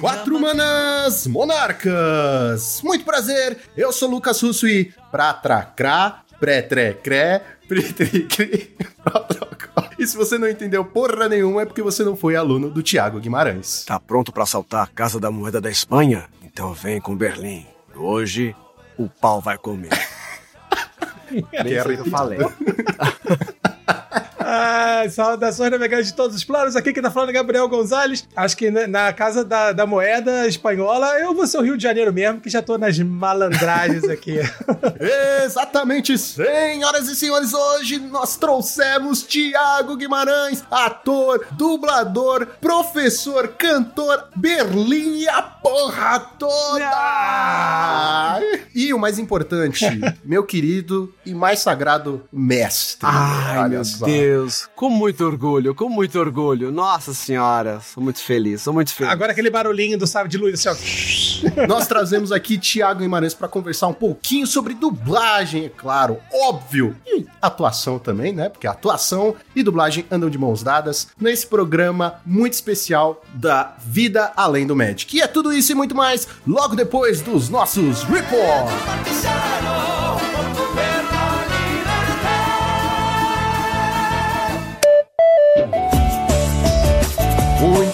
Quatro Manas Monarcas! Muito prazer, eu sou Lucas Russo e pra tracrá, pré-tre-cré, pri-tri-cri, E se você não entendeu porra nenhuma é porque você não foi aluno do Tiago Guimarães. Tá pronto pra assaltar a Casa da Moeda da Espanha? Então vem com Berlim. Hoje o pau vai comer. Nem sei o que eu falei. Ah, saudações navegantes de todos os planos. Aqui quem tá falando é Gabriel Gonzalez. Acho que na, na casa da, da, moeda espanhola eu vou ser o Rio de Janeiro mesmo, que já tô nas malandragens aqui. Exatamente, senhoras e senhores. Hoje nós trouxemos Tiago Guimarães, ator, dublador, professor, cantor, Berlim e a porra toda! Ah! E o mais importante, meu querido e mais sagrado mestre. Ai, meu só. Deus. Com muito orgulho, com muito orgulho. Nossa senhora, sou muito feliz, sou muito feliz. Agora aquele barulhinho do sábio de luz, assim, ó. Nós trazemos aqui Tiago Guimarães para conversar um pouquinho sobre dublagem, é claro, óbvio. E atuação também, né? Porque atuação e dublagem andam de mãos dadas nesse programa muito especial da Vida Além do Magic. E é tudo isso e muito mais logo depois dos nossos reports.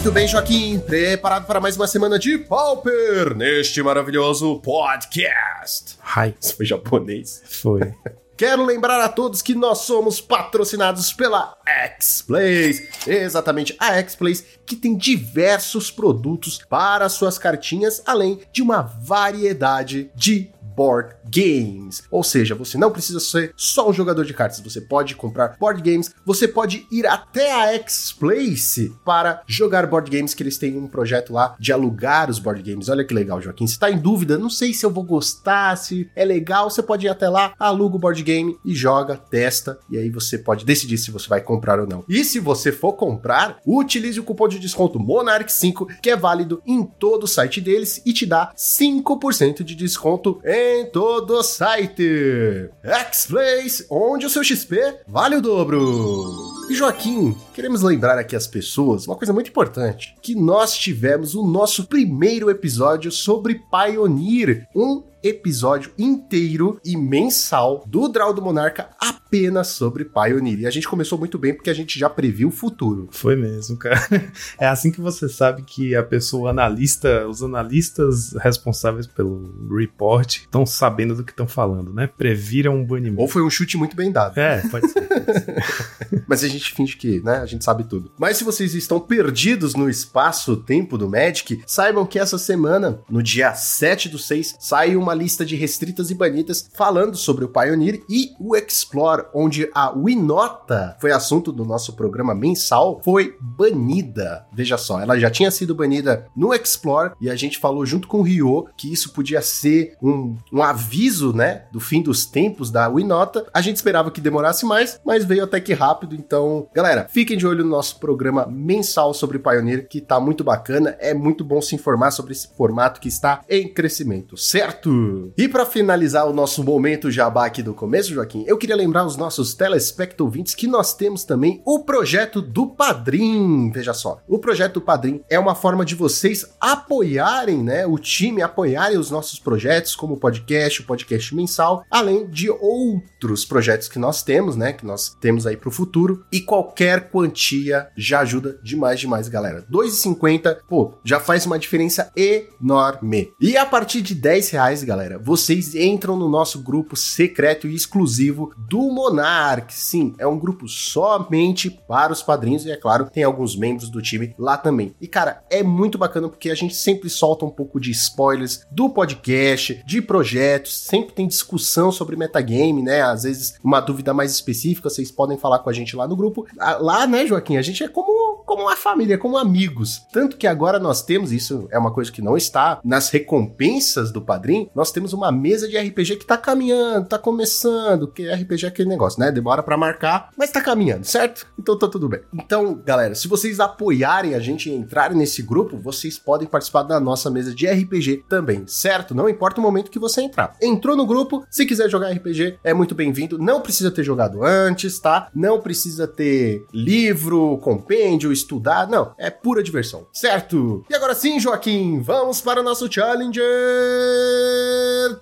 Muito bem, Joaquim, preparado para mais uma semana de Pauper neste maravilhoso podcast. Ai, isso foi japonês. Foi. Quero lembrar a todos que nós somos patrocinados pela X-Plays. Exatamente, a X-Plays que tem diversos produtos para suas cartinhas, além de uma variedade de board games. Ou seja, você não precisa ser só um jogador de cartas, você pode comprar board games, você pode ir até a X-Place para jogar board games, que eles têm um projeto lá de alugar os board games. Olha que legal, Joaquim. Se tá em dúvida, não sei se eu vou gostar, se é legal, você pode ir até lá, aluga o board game e joga, testa, e aí você pode decidir se você vai comprar ou não. E se você for comprar, utilize o cupom de desconto Monarch5, que é válido em todo o site deles e te dá 5% de desconto em em todo o site. X-Place, onde o seu XP vale o dobro. E Joaquim, queremos lembrar aqui as pessoas uma coisa muito importante: que nós tivemos o nosso primeiro episódio sobre Pioneer, um episódio inteiro e mensal do Draw do Monarca apenas sobre Pioneer. E a gente começou muito bem porque a gente já previu o futuro. Foi mesmo, cara. É assim que você sabe que a pessoa analista, os analistas responsáveis pelo report estão sabendo do que estão falando, né? Previram um banimento. Ou foi um chute muito bem dado. É, pode ser. Pode ser. Mas a gente finge que, né, a gente sabe tudo. Mas se vocês estão perdidos no espaço-tempo do Magic, saibam que essa semana, no dia 7 do 6, sai uma lista de restritas e banidas falando sobre o Pioneer e o Explore, onde a Winota foi assunto do nosso programa mensal, foi banida. Veja só, ela já tinha sido banida no Explore e a gente falou junto com o Ryo que isso podia ser um, um aviso, né, do fim dos tempos da Winota. A gente esperava que demorasse mais, mas veio até que rápido. Então, galera, fiquem de olho no nosso programa mensal sobre Pioneer, que tá muito bacana. É muito bom se informar sobre esse formato que está em crescimento, certo? E para finalizar o nosso momento jabá aqui do começo, Joaquim, eu queria lembrar os nossos telespectouvintes que nós temos também o projeto do Padrim. Veja só, o projeto do Padrim é uma forma de vocês apoiarem, né, o time, apoiarem os nossos projetos, como o podcast, o podcast mensal, além de outros projetos que nós temos, né, que nós temos aí pro futuro. E qualquer quantia já ajuda demais, demais, galera. 2,50, pô, já faz uma diferença enorme. E a partir de 10 reais, galera, galera, vocês entram no nosso grupo secreto e exclusivo do Monarch. Sim, é um grupo somente para os padrinhos e, é claro, tem alguns membros do time lá também. E, cara, é muito bacana porque a gente sempre solta um pouco de spoilers do podcast, de projetos, sempre tem discussão sobre metagame, né? Às vezes, uma dúvida mais específica, vocês podem falar com a gente lá no grupo. Ah, lá, né, Joaquim, a gente é como, como uma família, como amigos. Tanto que agora nós temos, isso é uma coisa que não está nas recompensas do padrinho, nós temos uma mesa de RPG que tá caminhando, tá começando, que RPG é aquele negócio, né? Demora para marcar, mas tá caminhando, certo? Então tá tudo bem. Então, galera, se vocês apoiarem a gente e entrarem nesse grupo, vocês podem participar da nossa mesa de RPG também, certo? Não importa o momento que você entrar. Entrou no grupo, se quiser jogar RPG, é muito bem-vindo. Não precisa ter jogado antes, tá? Não precisa ter livro, compêndio, estudar, não, é pura diversão, certo? E agora sim, Joaquim, vamos para o nosso Challenger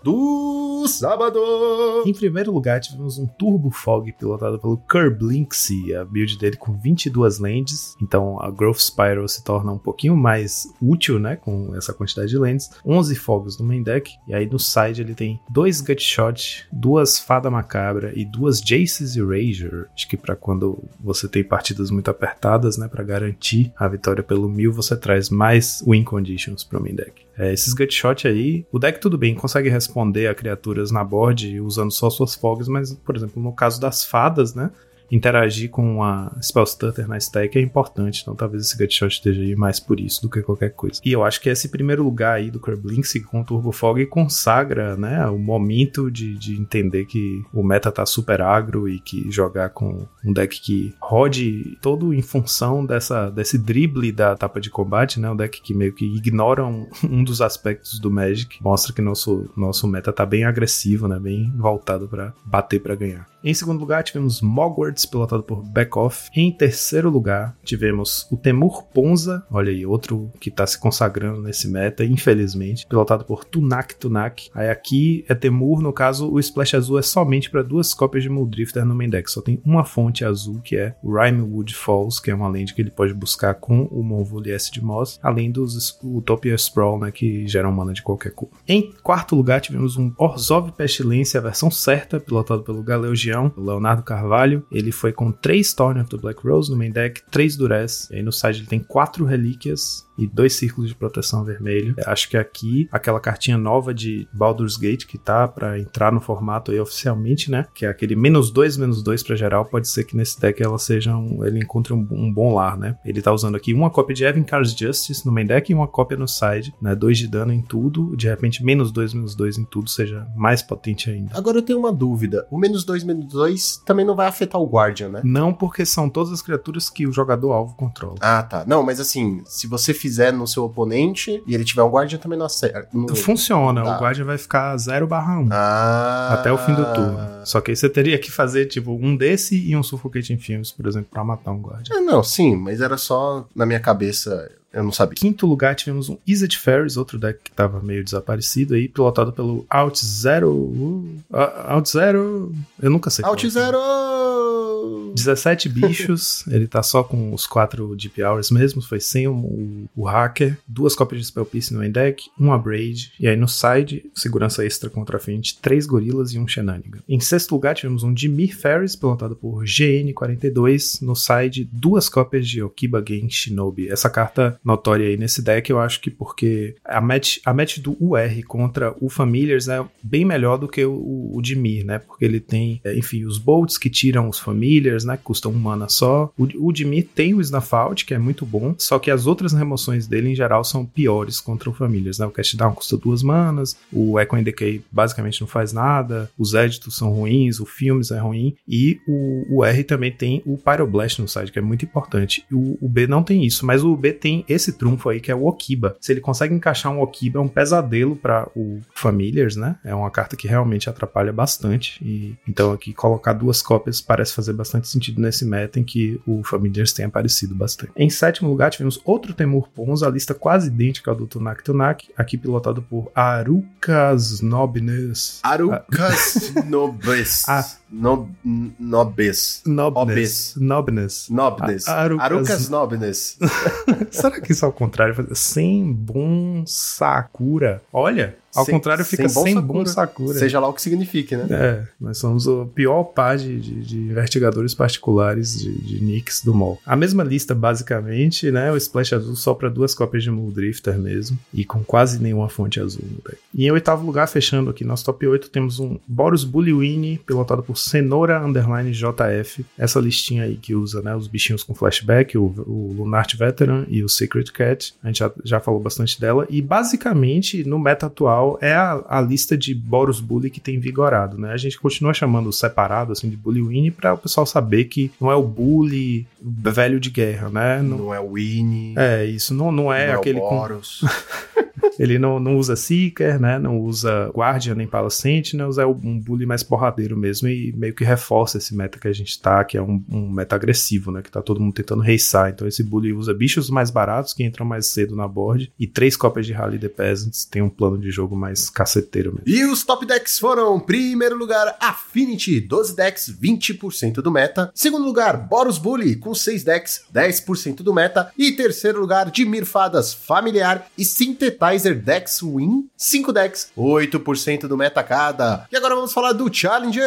do sábado. Em primeiro lugar, tivemos um Turbo Fog pilotado pelo Kerblinksy, a build dele com 22 lentes, então a Growth Spiral se torna um pouquinho mais útil, né, com essa quantidade de lentes, 11 fogos no main deck, e aí no side ele tem dois Gutshot, duas Fada Macabra e duas Jace's Erasure, acho que para quando você tem partidas muito apertadas, né, para garantir a vitória pelo mil, você traz mais win conditions pro main deck. É, esses Gutshot aí, o deck tudo bem, consegue responder a criaturas na board usando só suas fogs, mas, por exemplo, no caso das fadas, né, interagir com a Spell Stutter na stack é importante, então talvez esse Gutshot esteja aí mais por isso do que qualquer coisa. E eu acho que esse primeiro lugar aí do Kerblinks com o Turbo Fog consagra, né, o momento de, de entender que o meta tá super agro e que jogar com um deck que rode todo em função dessa, desse drible da etapa de combate, né, um deck que meio que ignora um, um dos aspectos do Magic, mostra que nosso, nosso meta tá bem agressivo, né, bem voltado para bater para ganhar. Em segundo lugar, tivemos Mogwarts, pilotado por Backoff. Em terceiro lugar, tivemos o Temur Ponza, olha aí, outro que está se consagrando nesse meta, infelizmente, pilotado por Tunak Tunak. Aí aqui é Temur, no caso, o Splash azul é somente para duas cópias de Muldrifter no main deck, só tem uma fonte azul, que é Rimewood Falls, que é uma land que ele pode buscar com o Monvoli S de Moss, além dos Utopia Sprawl, né, que geram mana de qualquer cor. Em quarto lugar, tivemos um Orzhov Pestilência, a versão certa, pilotado pelo Galeogian o Leonardo Carvalho. Ele foi com 3 Thorn of the Black Rose no main deck, 3 Durez. E aí no side ele tem 4 relíquias e dois círculos de proteção vermelho. Acho que aqui, aquela cartinha nova de Baldur's Gate que tá para entrar no formato aí oficialmente, né? Que é aquele menos 2, menos 2 para geral. Pode ser que nesse deck ela seja um, ele encontre um, um, bom lar, né? Ele tá usando aqui uma cópia de Evan Car's Justice no main deck e uma cópia no side, né? 2 de dano em tudo. De repente, menos 2, menos 2 em tudo seja mais potente ainda. Agora eu tenho uma dúvida. O menos 2, menos 2 também não vai afetar o Guardian, né? Não, porque são todas as criaturas que o jogador alvo controla. Ah, tá. Não, mas assim, se você fizer no seu oponente e ele tiver um Guardian, também não acerta. Funciona, tá. o Guardian vai ficar 0 barra 1. Ah. Até o fim do turno. Só que aí você teria que fazer, tipo, um desse e um Suffocating Fumes, por exemplo, pra matar um Guardian. É, não, sim, mas era só na minha cabeça eu não sabia. Quinto lugar, tivemos um Izzet Ferris, outro deck que tava meio desaparecido aí, pilotado pelo Out Zero. Uh, Out Zero. Eu nunca sei. Out Zero! 17 bichos, ele tá só com os 4 Deep Hours mesmo, foi sem o, o, o Hacker, duas cópias de Spell Piece no main deck, um Abrade, e aí no side, segurança extra contra a frente, três gorilas e um Shenanigan. Em sexto lugar, tivemos um Dimir Ferris, pilotado por GN42, no side, duas cópias de Okiba Gen Shinobi. Essa carta notória aí nesse deck, eu acho que porque a match, a match do UR contra o Familiars é bem melhor do que o, o Dimir, né? Porque ele tem, é, enfim, os Bolts que tiram os Familiars, né? Que custam um mana só. O, o tem o Snuff Out, que é muito bom, só que as outras remoções dele, em geral, são piores contra o Familiars, né? O Cast Down custa duas manas, o Echo and Decay basicamente não faz nada, os Editos são ruins, o Filmes é ruim, e o, o R também tem o Pyroblast no side, que é muito importante. O, o B não tem isso, mas o B tem esse trunfo aí que é o Okiba. Se ele consegue encaixar um Okiba, é um pesadelo para o Familiars, né? É uma carta que realmente atrapalha bastante. E então aqui colocar duas cópias parece fazer bastante sentido nesse meta em que o Familiars tem aparecido bastante. Em sétimo lugar, tivemos outro Temur Pons, a lista quase idêntica ao do Tunak Tunak, aqui pilotado por Arukas Nobnes. Arukas Nobes. Ah. No, nobes. Nobnes. Nobnes. Nobnes. Arukas, Arukas Nobnes. Será que isso é ao contrário? Sem bom Sakura. Olha, ao Sem- contrário, fica sem bom sem Sakura. bom Sakura. Seja lá o que signifique, né? É, nós somos o pior par de, de, de investigadores particulares de, de nicks do mall. A mesma lista, basicamente, né? O Splash azul só para duas cópias de Muldrifter mesmo, e com quase nenhuma fonte azul no deck. E em oitavo lugar, fechando aqui nosso top 8, temos um Boros Bullywini, pilotado por Cenoura Underline JF. Essa listinha aí que usa né, os bichinhos com flashback, o, o Lunart Veteran e o Secret Cat. A gente já, já falou bastante dela. E basicamente, no meta atual, é a, a lista de Boros Bully que tem vigorado, né? A gente continua chamando separado, assim, de Bully Winnie pra o pessoal saber que não é o Bully velho de guerra, né? Não, Não é o Winnie. é, isso não, não é não aquele é o com Boros. Ele não, não usa Seeker, né? Não usa Guardian nem Pala Sentinels, é um bully mais porradeiro mesmo e meio que reforça esse meta que a gente tá, que é um, um meta agressivo, né? Que tá todo mundo tentando racear. Então esse bully usa bichos mais baratos que entram mais cedo na board e três cópias de Rally the Peasants tem um plano de jogo mais caceteiro mesmo. E os top decks foram, primeiro lugar, Affinity, 12 decks, 20% do meta. Segundo lugar, Boros Bully, com 6 decks, 10% do meta. E terceiro lugar, Dimir Fadas, Familiar e Synthetizer Decks Win, 5 decks, 8% do meta cada. E agora vamos falar do Challenger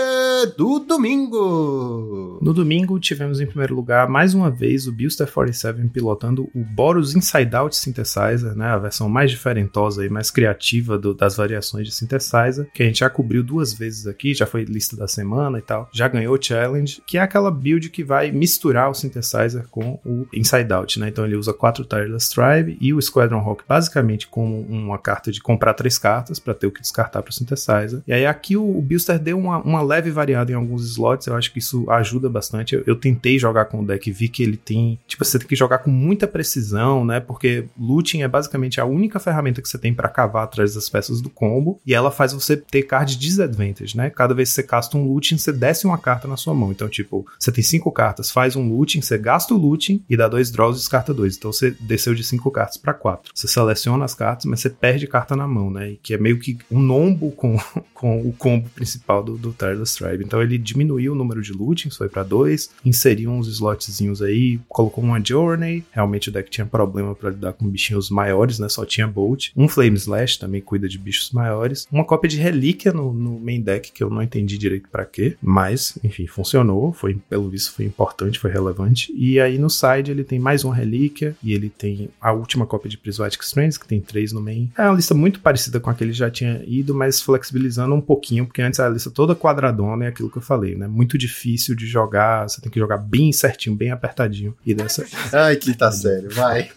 do domingo. No domingo tivemos em primeiro lugar, mais uma vez, o Buster 47 pilotando o Boros Inside Out Synthesizer, né? A versão mais diferentosa e mais criativa do, das variações de Synthesizer, que a gente já cobriu duas vezes aqui, já foi lista da semana e tal. Já ganhou o Challenge, que é aquela build que vai misturar o Synthesizer com o Inside Out, né? Então ele usa quatro Tireless Tribe e o Squadron Hawk basicamente como uma carta de comprar três cartas para ter o que descartar para o Synthesizer. E aí aqui o, o Buster deu uma, uma leve variada em alguns slots, eu acho que isso ajuda bastante. Eu, eu tentei jogar com o deck, vi que ele tem, tipo, você tem que jogar com muita precisão, né? Porque looting é basicamente a única ferramenta que você tem para cavar atrás das peças do combo e ela faz você ter card disadvantage, né? Cada vez que você casta um looting, você desce uma carta na sua mão. Então, tipo, você tem cinco cartas, faz um looting, você gasta o looting e dá dois draws e descarta dois. Então você desceu de cinco cartas para quatro. Você seleciona as cartas, mas você perde carta na mão, né? Que é meio que um nombo com, com o combo principal do, do Tireless Tribe. Então ele diminuiu o número de lootings, foi para dois, inseriu uns slotzinhos aí, colocou uma Journey. Realmente o deck tinha problema para lidar com bichinhos maiores, né? Só tinha Bolt. Um Flame Slash também cuida de bichos maiores. Uma cópia de relíquia no, no main deck que eu não entendi direito para quê, mas enfim, funcionou. Foi, pelo visto, foi importante, foi relevante. E aí no side ele tem mais uma relíquia e ele tem a última cópia de Prismatic Strands, que tem três no main. É uma lista muito parecida com a que ele já tinha ido, mas flexibilizando um pouquinho, porque antes a lista toda quadradona é aquilo que eu falei, né? Muito difícil de jogar, você tem que jogar bem certinho, bem apertadinho. E dessa. Ai, que tá sério, vai.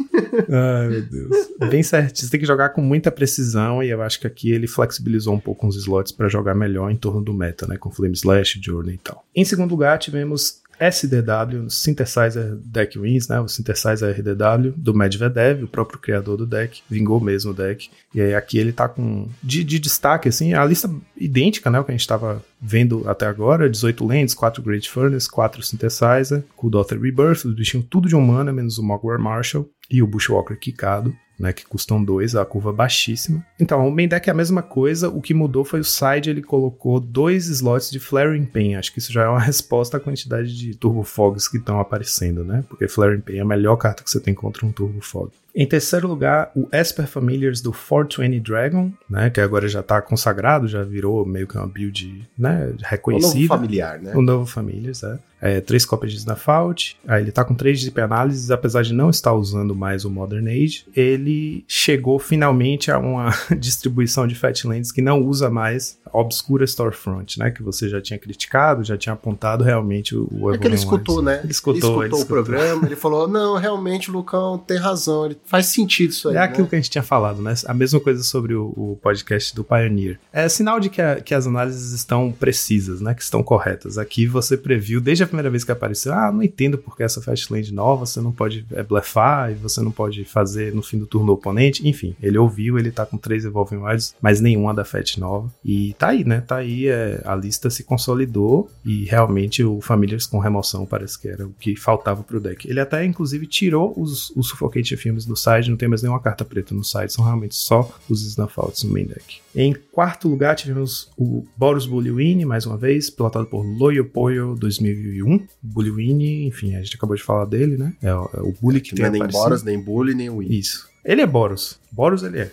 Ai, meu Deus. Bem certinho, você tem que jogar com muita precisão, e eu acho que aqui ele flexibilizou um pouco os slots para jogar melhor em torno do meta, né? Com Flame Slash, Journey e tal. Em segundo lugar, tivemos SDW, Synthesizer Deck Wins, né? O Synthesizer RDW do Medvedev, o próprio criador do deck, vingou mesmo o deck. E aí aqui ele tá com de, de destaque assim, a lista idêntica, né, o que a gente tava vendo até agora, 18 lands, 4 Great Furnace, 4 Synthesizer, Daughter Rebirth, os bichinhos tudo de um mana, menos o Mogwai Marshall e o Bushwalker Kikado né, que custam 2, a curva baixíssima. Então, o main deck é a mesma coisa, o que mudou foi o side, ele colocou dois slots de Flaring Pain, acho que isso já é uma resposta à quantidade de Turbo Fogs que estão aparecendo, né, porque Flaring Pain é a melhor carta que você tem contra um Turbo Fog. Em terceiro lugar, o Esper Familiars do 420 Dragon, né, que agora já tá consagrado, já virou meio que uma build, né, reconhecida. O novo familiar, né? O novo Familiars, é. É três cópias de Snafault, aí ele tá com três de análises, apesar de não estar usando mais o Modern Age, ele chegou finalmente a uma distribuição de Fatlands que não usa mais a obscura Storefront, né, que você já tinha criticado, já tinha apontado realmente o, o É que ele escutou, né? Ele escutou, ele escutou, ele escutou o programa, ele falou, não, realmente o Lucão tem razão, ele faz sentido isso aí. É né? aquilo que a gente tinha falado, né? A mesma coisa sobre o, o podcast do Pioneer. É sinal de que, a, que as análises estão precisas, né? Que estão corretas. Aqui você previu, desde a primeira vez que apareceu, ah, não entendo porque essa Fastland nova, você não pode é, blefar e você não pode fazer no fim do turno o oponente. Enfim, ele ouviu, ele tá com três Evolving Wilds, mas nenhuma da Fat nova. E tá aí, né? Tá aí, é, a lista se consolidou e realmente o Familiars com remoção parece que era o que faltava pro deck. Ele até, inclusive, tirou os, os Suffocate Filmes do side, não tem mais nenhuma carta preta no side, são realmente só os Snafouts no main deck. Em quarto lugar tivemos o Boros Bullywin, mais uma vez, pilotado por Loyo Poyo 2001. Bullywin, enfim, a gente acabou de falar dele, né? É o, é o Bully que, que tem não é nem aparecido. Boros, nem Bully, nem Win. Isso. Ele é Boros. Boros ele é.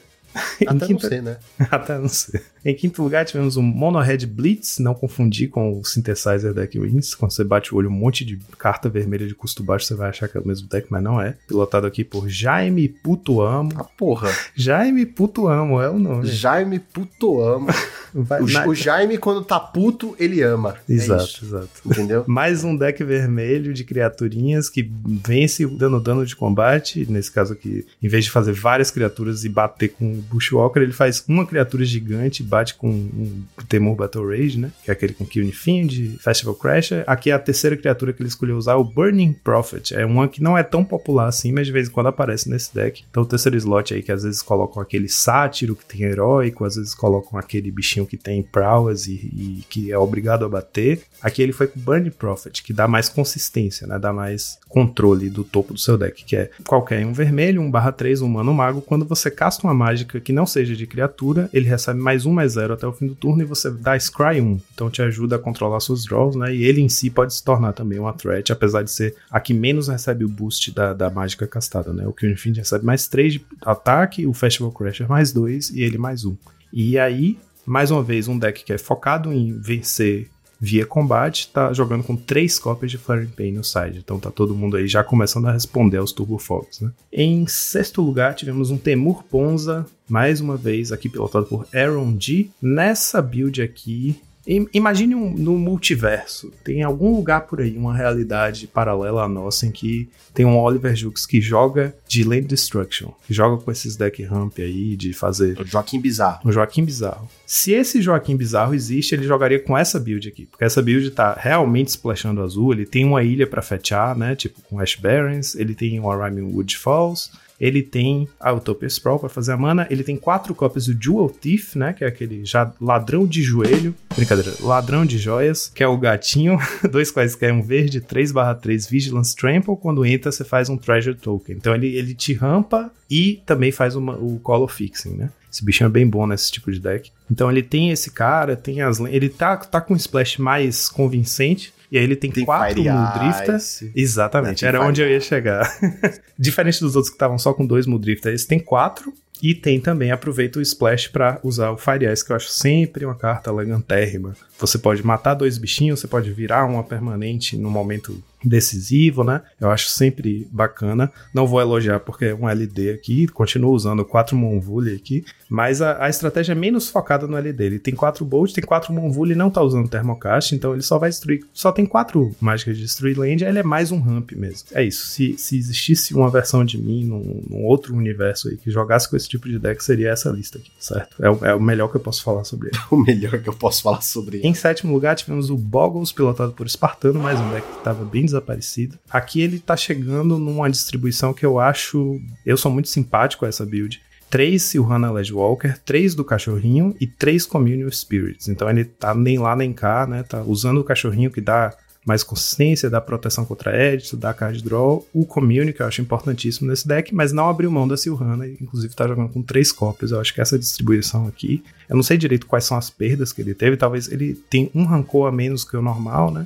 Até quinto- não sei, né? Até não sei. Em quinto lugar, tivemos o Monohead Blitz, não confundir com o Synthesizer Deck Wins. Quando você bate o olho, um monte de carta vermelha de custo baixo, você vai achar que é o mesmo deck, mas não é. Pilotado aqui por Jaime Putoamo. Ah, porra. Jaime Putoamo é o nome. Jaime puto ama. Vai- O, na- o Jaime, quando tá puto, ele ama. É Exato, isso, exato. entendeu? Mais um deck vermelho de criaturinhas que vence dando dano de combate. Nesse caso aqui, em vez de fazer várias criaturas e bater com Bushwalker, ele faz uma criatura gigante, bate com um Temur Battle Rage, né? Que é aquele com Killing Fiend, Festival Crasher. Aqui é a terceira criatura que ele escolheu usar, o Burning Prophet. É uma que não é tão popular assim, mas de vez em quando aparece nesse deck. Então o terceiro slot aí que às vezes colocam aquele sátiro que tem heróico, às vezes colocam aquele bichinho que tem prowess e, e que é obrigado a bater. Aqui ele foi com Burning Prophet, que dá mais consistência, né? Dá mais controle do topo do seu deck, que é qualquer um vermelho, um barra 3, um mano mago. Quando você casta uma mágica que não seja de criatura, ele recebe mais um, mais zero até o fim do turno e você dá Scry 1. Então te ajuda a controlar seus draws, né? E ele em si pode se tornar também uma threat, apesar de ser a que menos recebe o boost da, da mágica castada, né? O que Infinity recebe mais 3 de ataque, o Festival Crasher mais 2 e ele mais 1. E aí, mais uma vez, um deck que é focado em vencer via combate, tá jogando com três cópias de Flaring Pain no side. Então tá todo mundo aí já começando a responder aos Turbo Fogs, né? Em sexto lugar, tivemos um Temur Ponza, mais uma vez aqui pilotado por Aaron G. Nessa build aqui, Imagine um, no multiverso, tem algum lugar por aí, uma realidade paralela à nossa, em que tem um Oliver Jukes que joga de Land Destruction, que joga com esses deck ramp aí, de fazer. O Joaquim Bizarro. O Joaquim Bizarro. Se esse Joaquim Bizarro existe, ele jogaria com essa build aqui, porque essa build tá realmente splashando azul, ele tem uma ilha para fetchar, né? Tipo com Ash Barrens, ele tem o Rhyming Wood Falls ele tem a Utopia Sprawl para fazer a mana, ele tem quatro cópias do Jewel Thief, né, que é aquele já ladrão de joelho, brincadeira, ladrão de joias, que é o gatinho, dois quaisquer, um verde, 3/3 Vigilance Trample, quando entra você faz um Treasure Token. Então ele, ele te rampa e também faz uma, o Call of Fixing, né? Esse bichinho é bem bom nesse tipo de deck. Então ele tem esse cara, tem as ele tá, tá com um splash mais convincente, e aí ele tem, tem quatro Muldrifter. Exatamente, era onde eu ia chegar. Diferente dos outros que estavam só com dois Muldrifter, esse tem quatro. E tem também, aproveita o Splash para usar o Fire Ice, que eu acho sempre uma carta elegantérrima. Você pode matar dois bichinhos, você pode virar uma permanente no momento decisivo, né? Eu acho sempre bacana. Não vou elogiar porque é um LD aqui, continuo usando quatro Monvule aqui, mas a, a, estratégia é menos focada no LD. Ele tem quatro Bolt, tem quatro e não tá usando Thermocast, então ele só vai destruir. Só tem quatro mágicas de destruir land, ele é mais um ramp mesmo. É isso. Se, se existisse uma versão de mim num, num, outro universo aí que jogasse com esse tipo de deck, seria essa lista aqui, certo? É, o, é o melhor que eu posso falar sobre ele. o melhor que eu posso falar sobre ele. Em sétimo lugar, tivemos o Boggles, pilotado por Espartano, mais um deck que estava bem desaparecido. Aqui ele tá chegando numa distribuição que eu acho. Eu sou muito simpático a essa build. Três Silhana Ledgewalker, três do cachorrinho e três Communion Spirits. Então ele tá nem lá nem cá, né? Tá usando o cachorrinho que dá mais consistência, dá proteção contra edit, dá card draw, o Commune, que eu acho importantíssimo nesse deck, mas não abriu mão da Silhana, inclusive tá jogando com três cópias. Eu acho que essa distribuição aqui, eu não sei direito quais são as perdas que ele teve, talvez ele tenha um rancor a menos que o normal, né?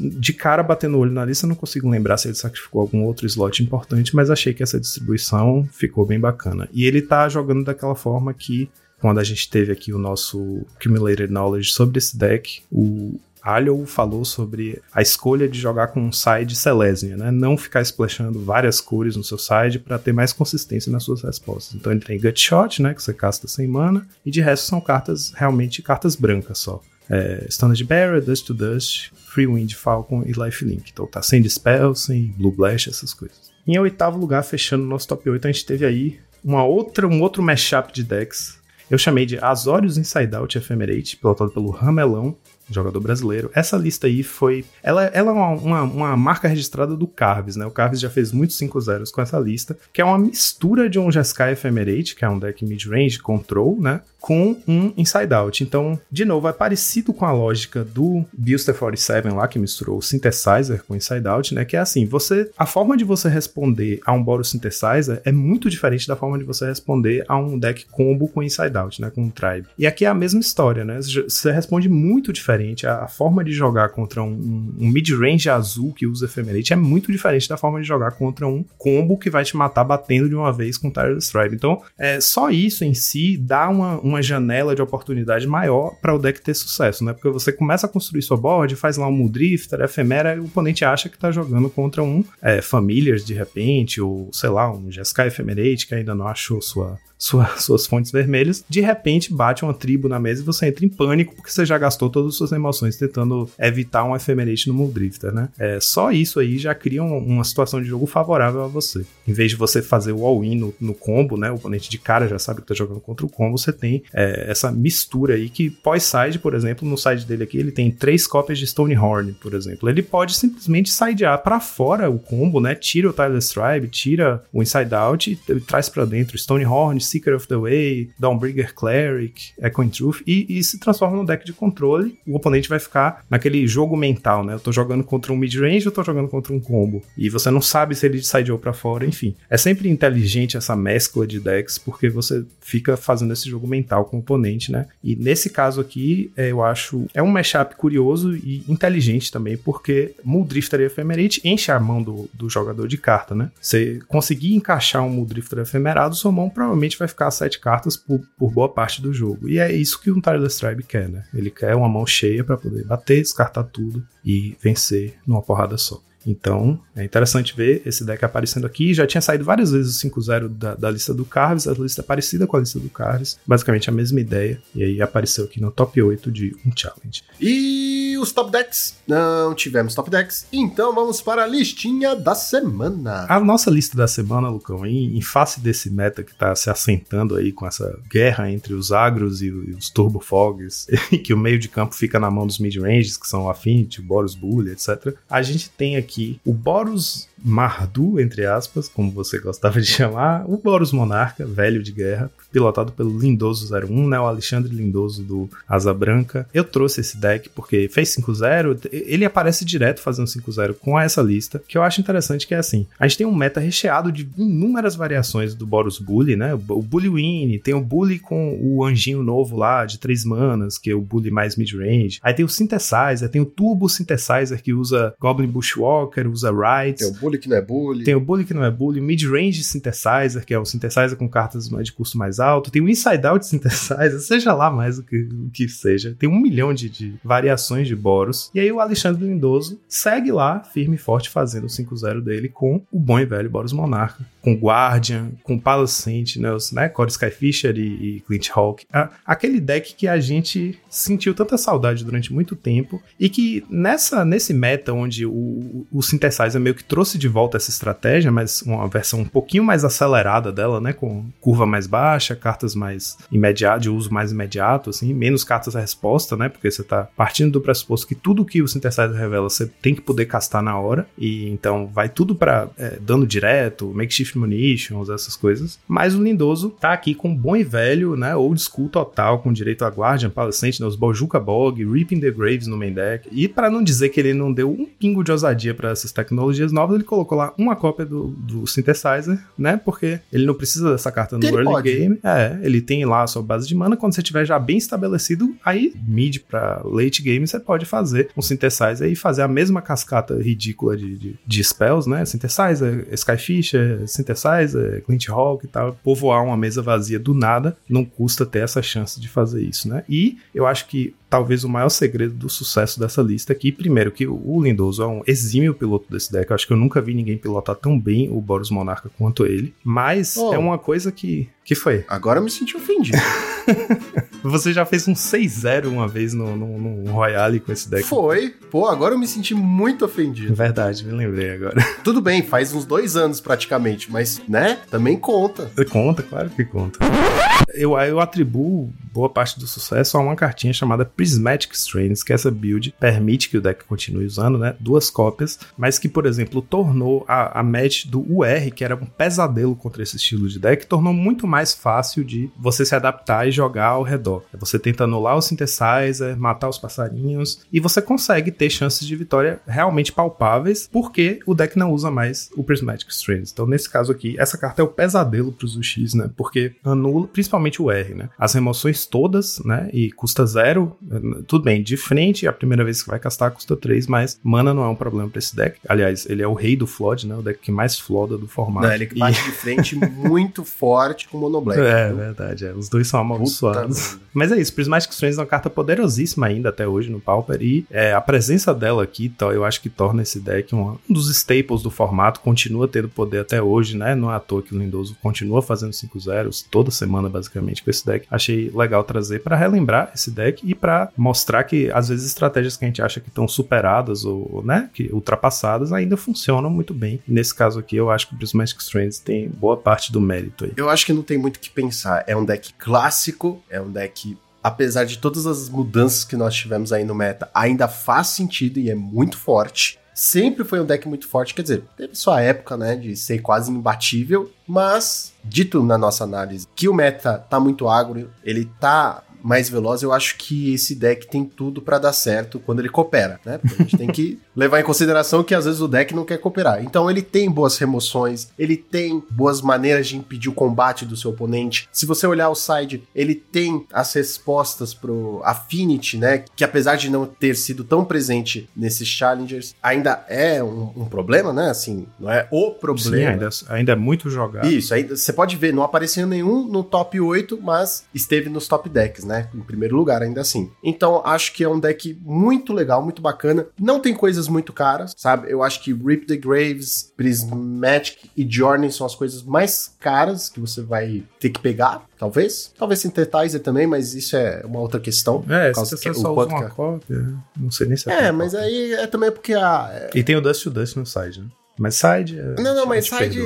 De cara batendo o olho na lista, não consigo lembrar se ele sacrificou algum outro slot importante, mas achei que essa distribuição ficou bem bacana. E ele tá jogando daquela forma que, quando a gente teve aqui o nosso Accumulated Knowledge sobre esse deck, o, Alio falou sobre a escolha de jogar com um side Selesnya, né? Não ficar splashando várias cores no seu side para ter mais consistência nas suas respostas. Então ele tem Gutshot, né? Que você casta sem mana, e de resto são cartas, realmente cartas brancas só. É, Standard Bearer, Dust to Dust, Free Wind Falcon e Lifelink. Então tá sem Dispel, sem Blue Blast, essas coisas. Em oitavo lugar, fechando o nosso top 8, a gente teve aí uma outra, um outro mashup de decks. Eu chamei de Azorius Inside Out Ephemerate, pilotado pelo Ramelão, jogador brasileiro. Essa lista aí foi. Ela, ela é uma, uma, uma, marca registrada do Carves, né? O Carves já fez muitos 5 zeros com essa lista, que é uma mistura de um Jeskai Ephemerate, que é um deck mid-range control, né? Com um Inside Out. Então, de novo, é parecido com a lógica do Buster 47 lá, que misturou o Synthesizer com Inside Out, né? Que é assim: você. A forma de você responder a um Boros Synthesizer é muito diferente da forma de você responder a um deck combo com Inside Out, né? Com um Tribe. E aqui é a mesma história, né? Você responde muito diferente. A, forma de jogar contra um, um mid-range azul que usa Ephemerate é muito diferente da forma de jogar contra um combo que vai te matar batendo de uma vez com Tireless Stripe. Então, é, só isso em si dá uma, uma janela de oportunidade maior para o deck ter sucesso, né? Porque você começa a construir sua board, faz lá um Muldrifter, Efemera, e o oponente acha que tá jogando contra um é, de repente, ou sei lá, um Jeskai Ephemerate que ainda não achou sua sua, suas fontes vermelhas, de repente bate uma tribo na mesa e você entra em pânico porque você já gastou todas as suas emoções tentando evitar um Ephemerate no Muldrifter, né? É, só isso aí já cria um, uma situação de jogo favorável a você. Em vez de você fazer o all-in no, no, combo, né? O oponente de cara já sabe que tá jogando contra o combo, você tem é, essa mistura aí que pós-side, por exemplo, no side dele aqui, ele tem três cópias de Stonehorn, por exemplo. Ele pode simplesmente sidear para fora o combo, né? Tira o Tyler Stribe, tira o Inside Out e, e traz para dentro Stonehorn, Seeker of the Way, Dawnbreaker Cleric, Echoing Truth e, e, se transforma num deck de controle. O oponente vai ficar naquele jogo mental, né? Eu tô jogando contra um mid-range, eu tô jogando contra um combo. E você não sabe se ele sideou para fora, enfim. É sempre inteligente essa mescla de decks porque você fica fazendo esse jogo mental com o oponente, né? E nesse caso aqui, é, eu acho é um mashup curioso e inteligente também, porque Muldrifter e Ephemerate enche a mão do, do jogador de carta, né? Você conseguir encaixar um Muldrifter efemerado, sua mão provavelmente vai ficar sete cartas por, por boa parte do jogo. E é isso que um Tireless Tribe quer, né? Ele quer uma mão cheia para poder bater, descartar tudo e vencer numa porrada só. Então, é interessante ver esse deck aparecendo aqui. Já tinha saído várias vezes o 5-0 da, da, lista do Carves, a lista é parecida com a lista do Carves, basicamente a mesma ideia. E aí apareceu aqui no top 8 de um challenge. E os top decks? Não tivemos top decks, então vamos para a listinha da semana. A nossa lista da semana, Lucão, em, em face desse meta que está se assentando aí com essa guerra entre os agros e, e os turbo fogs, e que o meio de campo fica na mão dos mid-ranges, que são o Affinity, o Boros Bully, etc. A gente tem aqui aqui. O Boros Mardu, entre aspas, como você gostava de chamar, o Boros Monarca, velho de guerra, pilotado pelo Lindoso 01, né, o Alexandre Lindoso do Asa Branca. Eu trouxe esse deck porque fez 5-0, ele aparece direto fazendo 5-0 com essa lista, que eu acho interessante que é assim, a gente tem um meta recheado de inúmeras variações do Boros Bully, né, o Bully Win, tem o Bully com o anjinho novo lá, de 3 manas, que é o Bully mais mid-range, aí tem o Synthesizer, tem o Turbo Synthesizer que usa Goblin Bushwalker, usa Rights. Bully que não é Bully. Tem o Bully que não é Bully, o Mid-Range Synthesizer, que é o Synthesizer com cartas de custo mais alto, tem o Inside Out Synthesizer, seja lá mais o que, o que seja. Tem um milhão de, de variações de Boros. E aí o Alexandre Lindoso segue lá, firme e forte, fazendo o 5-0 dele com o bom e velho Boros Monarca. Com Guardian, com Palace Sentinels, né? Corey Skyfisher e, e Clint Hawk. aquele deck que a gente sentiu tanta saudade durante muito tempo e que nessa, nesse meta onde o, o Synthesizer meio que trouxe de volta essa estratégia, mas uma versão um pouquinho mais acelerada dela, né? Com curva mais baixa, cartas mais imediatas, de uso mais imediato, assim, menos cartas a resposta, né? Porque você tá partindo do pressuposto que tudo que o Synthesizer revela você tem que poder castar na hora, e então vai tudo para é, dano direto, makeshift munitions, essas coisas. Mas o Lindoso tá aqui com bom e velho, né? Old school total, com direito a Guardian, Palace Sentinels, Bojuka Bog, Reaping the Graves no main deck. E para não dizer que ele não deu um pingo de ousadia para essas tecnologias novas, ele colocou lá uma cópia do, do Synthesizer, né? Porque ele não precisa dessa carta no ele early pode. game. É, ele tem lá a sua base de mana. Quando você tiver já bem estabelecido, aí mid para late game você pode fazer um Synthesizer e fazer a mesma cascata ridícula de, de, de spells, né? Synthesizer, Skyfisher, Synthesizer, Clint Hawk e tal. Povoar uma mesa vazia do nada não custa ter essa chance de fazer isso, né? E eu acho que talvez o maior segredo do sucesso dessa lista aqui. Primeiro, que o Lindoso é um exímio piloto desse deck. Eu acho que eu nunca vi ninguém pilotar tão bem o Boros Monarca quanto ele. Mas oh. é uma coisa que. que foi? Agora eu me senti ofendido. Você já fez um 6-0 uma vez no, no, no, Royale com esse deck? Foi. Pô, agora eu me senti muito ofendido. Verdade, me lembrei agora. Tudo bem, faz uns dois anos praticamente, mas, né, também conta. Conta, claro que conta. Eu, eu atribuo boa parte do sucesso a uma cartinha chamada Prismatic Strains, que essa build permite que o deck continue usando, né? Duas cópias, mas que, por exemplo, tornou a, a match do UR, que era um pesadelo contra esse estilo de deck, tornou muito mais fácil de você se adaptar e jogar ao redor. Você tenta anular o synthesizer, matar os passarinhos, e você consegue ter chances de vitória realmente palpáveis, porque o deck não usa mais o Prismatic Strains. Então, nesse caso aqui, essa carta é o pesadelo para os UX, né? Porque anula, principalmente principalmente o R, né? As remoções todas, né? E custa zero. Tudo bem, de frente, a primeira vez que vai castar custa 3, mas mana não é um problema pra esse deck. Aliás, ele é o rei do Flood, né? O deck que mais floda do formato. Não, ele bate e... de frente muito forte com o Mono Black. É, né? verdade. É. Os dois são amaldiçoados. Mas é isso, Prismatic Strands é uma carta poderosíssima ainda até hoje no Pauper. E é, a presença dela aqui, eu acho que torna esse deck um, um dos staples do formato. Continua tendo poder até hoje, né? Não é à toa que o Lindoso continua fazendo 5 zeros toda semana, basicamente, com esse deck. Achei legal trazer para relembrar esse deck e para mostrar que às vezes estratégias que a gente acha que estão superadas ou, né, que ultrapassadas ainda funcionam muito bem. Nesse caso aqui, eu acho que o Prismatic Strands tem boa parte do mérito aí. Eu acho que não tem muito o que pensar. É um deck clássico, é um deck apesar de todas as mudanças que nós tivemos aí no meta, ainda faz sentido e é muito forte. Sempre foi um deck muito forte, quer dizer, teve sua época, né, de ser quase imbatível, mas dito na nossa análise que o meta tá muito agro, ele tá mais veloz, eu acho que esse deck tem tudo para dar certo quando ele coopera, né? Porque a gente tem que levar em consideração que às vezes o deck não quer cooperar. Então ele tem boas remoções, ele tem boas maneiras de impedir o combate do seu oponente. Se você olhar o side, ele tem as respostas pro Affinity, né? Que apesar de não ter sido tão presente nesses challengers, ainda é um, um problema, né? Assim, não é o problema. Sim, ainda, ainda é muito jogado. Isso, ainda, você pode ver, não apareceu nenhum no top 8, mas esteve nos top decks, né? Em primeiro lugar, ainda assim. Então, acho que é um deck muito legal, muito bacana. Não tem coisas muito caras, sabe? Eu acho que Rip the Graves, Prismatic e Journey são as coisas mais caras que você vai ter que pegar, talvez. Talvez Synthetizer também, mas isso é uma outra questão. É, se você só usa uma cópia, não sei nem se é. É, mas aí é também porque a... É... E tem o Dust to Dust no side, né? Mas side. Não, não, mas side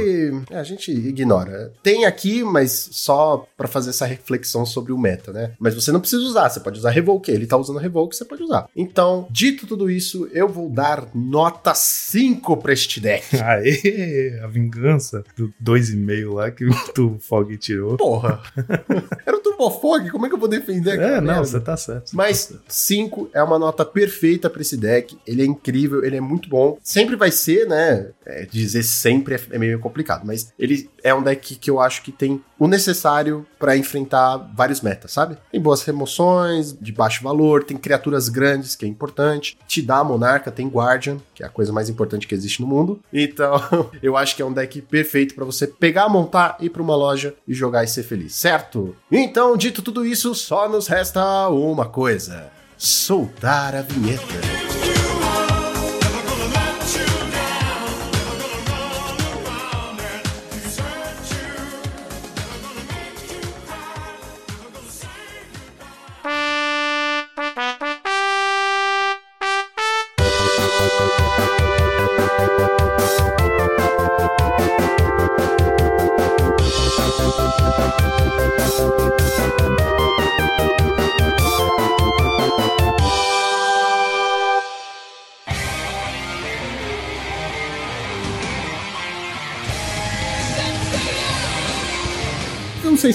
é, a gente ignora. Tem aqui, mas só para fazer essa reflexão sobre o meta, né? Mas você não precisa usar, você pode usar Revoke. Ele tá usando Revoke, você pode usar. Então, dito tudo isso, eu vou dar nota 5 pra este deck. Aê, a vingança do 2,5 lá que o Fog tirou. Porra. Era o Turbo Fog, como é que eu vou defender É, não, você tá certo. Você mas 5 tá é uma nota perfeita pra esse deck. Ele é incrível, ele é muito bom. Sempre vai ser, né? É, dizer sempre é, é, meio complicado, mas ele é um deck que eu acho que tem o necessário para enfrentar vários metas, sabe? Tem boas remoções, de baixo valor, tem criaturas grandes, que é importante, te dá Monarca, tem Guardian, que é a coisa mais importante que existe no mundo. Então, eu acho que é um deck perfeito para você pegar, montar, ir para uma loja e jogar e ser feliz, certo? Então, dito tudo isso, só nos resta uma coisa: soltar a vinheta.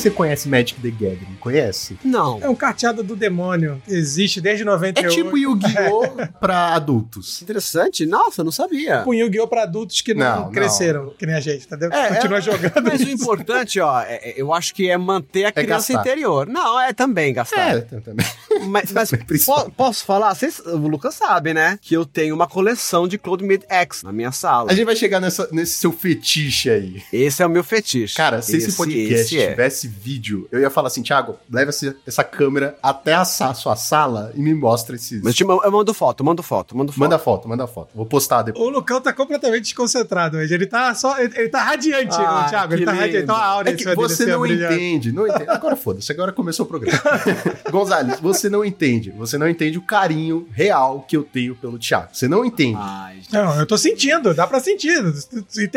Se você conhece Magic the Gathering. Conhece? Não. É um carteado do demônio. Existe desde 98. É tipo Yu-Gi-Oh! pra adultos. Interessante. Nossa, não sabia. Tipo Yu-Gi-Oh! pra adultos que não, não creceram, não. que nem a gente, entendeu? É, Continua é, jogando. Mas isso. o importante, ó, é, é, eu acho que é manter a é criança gastar. interior. Não, é também gastar. É, também. Mas, mas po posso falar? Cês, o Lucas sabe, né? Que eu tenho uma coleção de Cloud Mid X na minha sala. A gente vai chegar nessa, nesse seu fetiche aí. Esse é o meu fetiche. Cara, se esse, esse podcast esse é. tivesse esse vídeo, eu ia falar assim, Thiago, leva essa câmera até a sua sala e me mostra esses. Mas eu mando foto, mando foto, mando foto. Manda foto, manda foto. Vou postar depois. O Lucão tá completamente desconcentrado hoje. Ele tá só. Ele, ele tá radiante, ah, Thiago. Ele tá lindo. radiante. Então a aura é que você não entende, não entende. Agora foda-se, agora começou o programa. Gonzalez, você não entende. Você não entende o carinho real que eu tenho pelo Thiago. Você não entende. Ai, não, eu tô sentindo, dá pra sentir.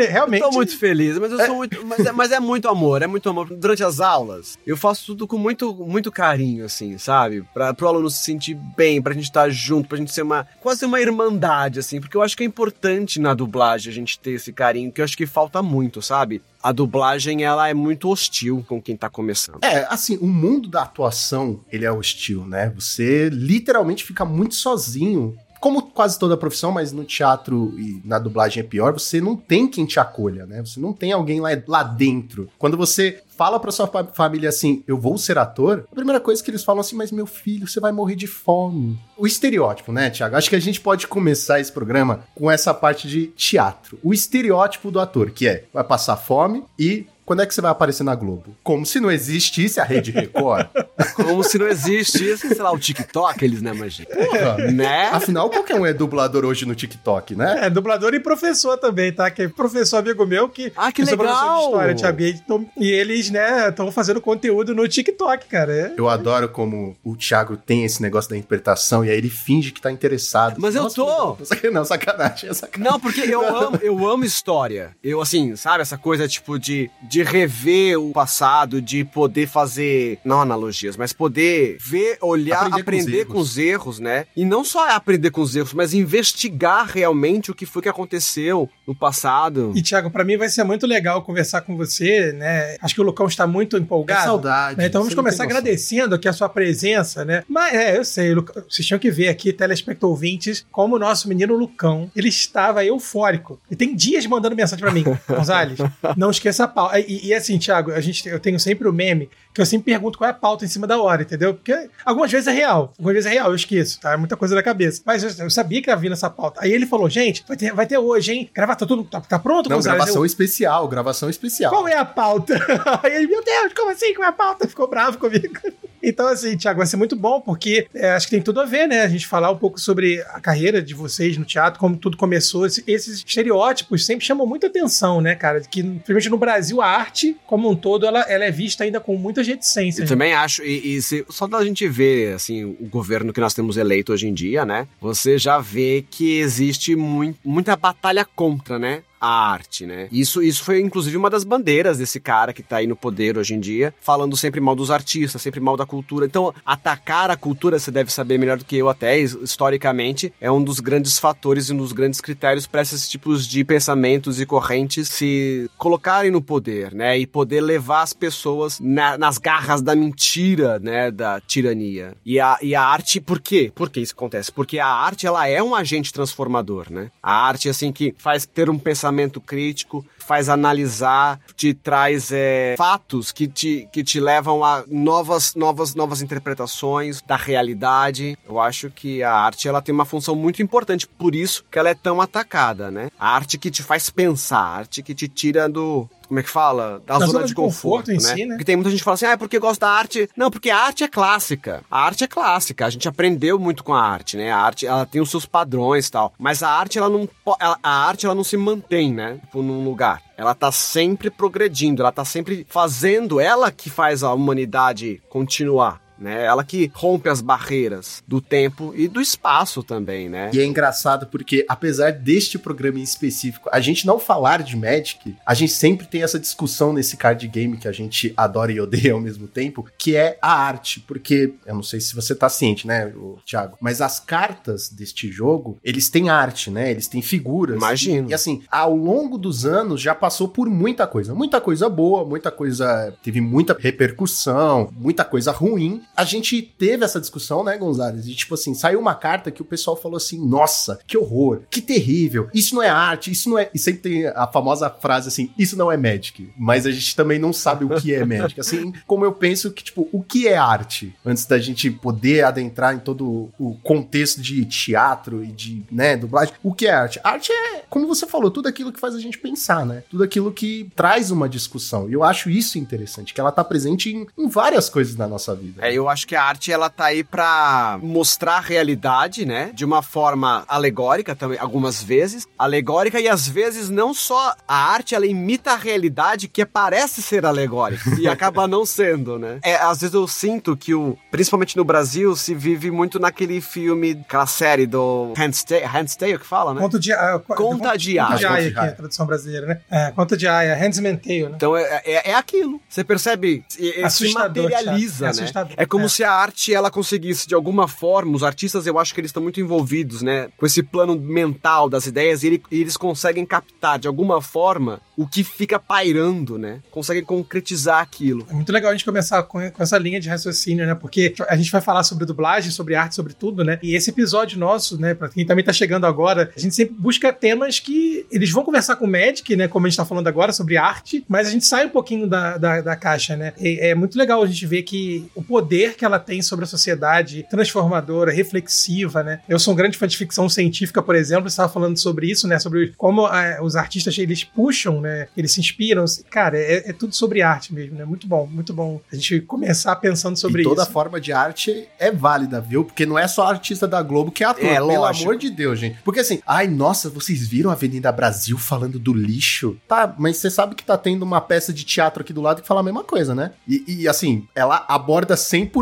Realmente. Eu tô muito feliz, mas eu sou é. muito. Mas é, mas é muito amor, é muito amor. Durante as aulas. Eu faço tudo com muito, muito carinho, assim, sabe? Pra, pro aluno se sentir bem, pra gente estar tá junto, pra gente ser uma. quase uma irmandade, assim, porque eu acho que é importante na dublagem a gente ter esse carinho, que eu acho que falta muito, sabe? a dublagem ela é muito hostil com quem tá começando. É, assim, o mundo da atuação, ele é hostil, né? Você literalmente fica muito sozinho como quase toda profissão, mas no teatro e na dublagem é pior, você não tem quem te acolha, né? Você não tem alguém lá, lá dentro. Quando você fala pra sua fa- família assim, eu vou ser ator, a primeira coisa que eles falam assim, mas meu filho, você vai morrer de fome. O estereótipo, né, Tiago? Acho que a gente pode começar esse programa com essa parte de teatro. O estereótipo do ator, que é, vai passar fome e quando é que você vai aparecer na Globo? Como se não existisse a Rede Record. Como se não existisse, sei lá, o TikTok, eles, né, magia? Porra. Né? Afinal, qualquer um é dublador hoje no TikTok, né? É, dublador e professor também, tá? Que é professor amigo meu que. Ah, que professor legal! de história, Thiago. E, então- e eles, né, estão fazendo conteúdo no TikTok, cara. É. Eu adoro como o Thiago tem esse negócio da interpretação e aí ele finge que tá interessado. Mas eu tô. meu, Não, sacanagem, é sacanagem. Não, porque eu amo, eu amo história. Eu, assim, sabe, essa coisa, tipo, de, de rever o passado, de poder fazer, não analogias, mas poder ver, olhar, Aprender aprender, com com, os os erros, né? E não só aprender com os erros, mas investigar realmente o que foi que aconteceu no passado. E, Thiago, pra mim vai ser muito legal conversar com você, né? Acho que o Lucão está muito É empolgado. saudade. né? Então vamos começar agradecendo aqui a sua presença, né? Mas é, eu sei, Lucão, vocês tinham que ver aqui, telespectador ouvintes, como o nosso menino Lucão, ele estava eufórico. Ele tem dias mandando mensagem pra mim, Gonzalez, não esqueça a pauta. E, e assim, Thiago, a gente, eu tenho sempre o meme que eu sempre pergunto qual é a pauta em cima da hora, entendeu? Porque algumas vezes é real, algumas vezes é real, eu esqueço, tá? É muita coisa na cabeça. Mas eu, eu sabia que ia vir nessa pauta. Aí ele falou, gente, vai ter, vai ter hoje, hein? Gravar, tá tudo, tá, tá pronto, Não, Gonzalez? gravação Eu- especial, gravação especial. qual é a pauta? Aí ele, meu Deus, como assim? Qual é a pauta? Ficou bravo comigo. Então, assim, Thiago, vai ser muito bom, porque é, acho que tem tudo a ver, né? A gente falar um pouco sobre a carreira de vocês no teatro, como tudo começou. Esse- Esses estereótipos sempre chamam muita atenção, né, cara? Que, principalmente no Brasil, a arte, como um todo, ela, ela é vista ainda com muita reticência. Eu também acho, e, e se- só da gente ver, assim, o governo que nós temos eleito hoje em dia, né? Você já vê que existe mui- muita batalha contra, né? A arte, né? Isso, isso foi inclusive uma das bandeiras desse cara que tá aí no poder hoje em dia, falando sempre mal dos artistas, sempre mal da cultura. Então, atacar a cultura, você deve saber melhor do que eu até, his- historicamente, é um dos grandes fatores e um dos grandes critérios para esses tipos de pensamentos e correntes se colocarem no poder, né? E poder levar as pessoas na- nas garras da mentira, né? Da tirania. E a, e a arte, por quê? Por que isso acontece? Porque a arte, ela é um agente transformador, né? A arte, assim, que faz ter um pensamento crítico, faz analisar, te traz é, fatos que te, que te levam a novas, novas, novas interpretações da realidade. Eu acho que a arte ela tem uma função muito importante, por isso que ela é tão atacada, né? A arte que te faz pensar, a arte que te tira do. Como é que fala? Da, zona, de conforto, em né? si, né? Porque tem muita gente que fala assim, ah, é porque gosta da arte. Não, porque a arte é clássica. A arte é clássica. A gente aprendeu muito com a arte, né? A arte, ela tem os seus padrões e tal. Mas a arte, ela não. ela- a arte, ela não se mantém, né? Tipo, num lugar. Ela tá sempre progredindo, ela tá sempre fazendo, ela que faz a humanidade continuar. Né? Ela que rompe as barreiras do tempo e do espaço também, né? E é engraçado porque, apesar deste programa em específico, a gente não falar de Magic, a gente sempre tem essa discussão nesse card game que a gente adora e odeia ao mesmo tempo, que é a arte. Porque, eu não sei se você tá ciente, né, Thiago, mas as cartas deste jogo, eles têm arte, né? Eles têm figuras. Imagino. E, e assim, ao longo dos anos já passou por muita coisa. Muita coisa boa, muita coisa. Teve muita repercussão, muita coisa ruim. A gente teve essa discussão, né, Gonzalez? E tipo assim, saiu uma carta que o pessoal falou assim: nossa, que horror, que terrível, isso não é arte, isso não é. E sempre tem a famosa frase assim: isso não é Magic. Mas a gente também não sabe o que é Magic. Assim como eu penso que, tipo, o que é arte? Antes da gente poder adentrar em todo o contexto de teatro e de, né, dublagem. O que é arte? Arte é, como você falou, tudo aquilo que faz a gente pensar, né? Tudo aquilo que traz uma discussão. E eu acho isso interessante, que ela tá presente em, em várias coisas da nossa vida. É, eu acho que a arte ela tá aí pra mostrar a realidade, né? De uma forma alegórica também, algumas vezes. Alegórica e às vezes não só a arte, ela imita a realidade que parece ser alegórica e acaba não sendo, né? É, às vezes eu sinto que o, principalmente no Brasil, se vive muito naquele filme, aquela série do Hand's Tale, Hand's Tale que fala, né? Conto de, ah, Conta de Conta de Aya. Conta de Aya, aqui, Aya. a tradução brasileira, né? É, Conta de Aya, Handsman Tale, né? Então é, é, é aquilo. Você percebe? e- e Se Assustador, materializa. É né? assustador. É como é. se a arte ela conseguisse de alguma forma, os artistas eu acho que eles estão muito envolvidos, né, com esse plano mental das ideias e, ele, e eles conseguem captar de alguma forma o que fica pairando, né? Conseguem concretizar aquilo. É muito legal a gente começar com, com essa linha de raciocínio, né? Porque a gente vai falar sobre dublagem, sobre arte, sobre tudo, né? E esse episódio nosso, né, para quem também tá chegando agora, a gente sempre busca temas que eles vão conversar com o Magic, né, como a gente tá falando agora sobre arte, mas a gente sai um pouquinho da, da, da caixa, né? E é muito legal a gente ver que o poder que ela tem sobre a sociedade, transformadora, reflexiva, né? Eu sou um grande fã de ficção científica, por exemplo, estava falando sobre isso, né, sobre como a, os artistas eles puxam né? Eles se inspiram. Cara, é, é, tudo sobre arte mesmo, né? Muito bom, muito bom a gente começar pensando sobre e toda isso. Toda forma de arte é válida, viu? Porque não é só artista da Globo que é ator, é, pelo lógico. amor de Deus, gente. Porque assim, ai, nossa, vocês viram a Avenida Brasil falando do lixo? Tá, mas você sabe que tá tendo uma peça de teatro aqui do lado que fala a mesma coisa, né? E, e assim, ela aborda 100%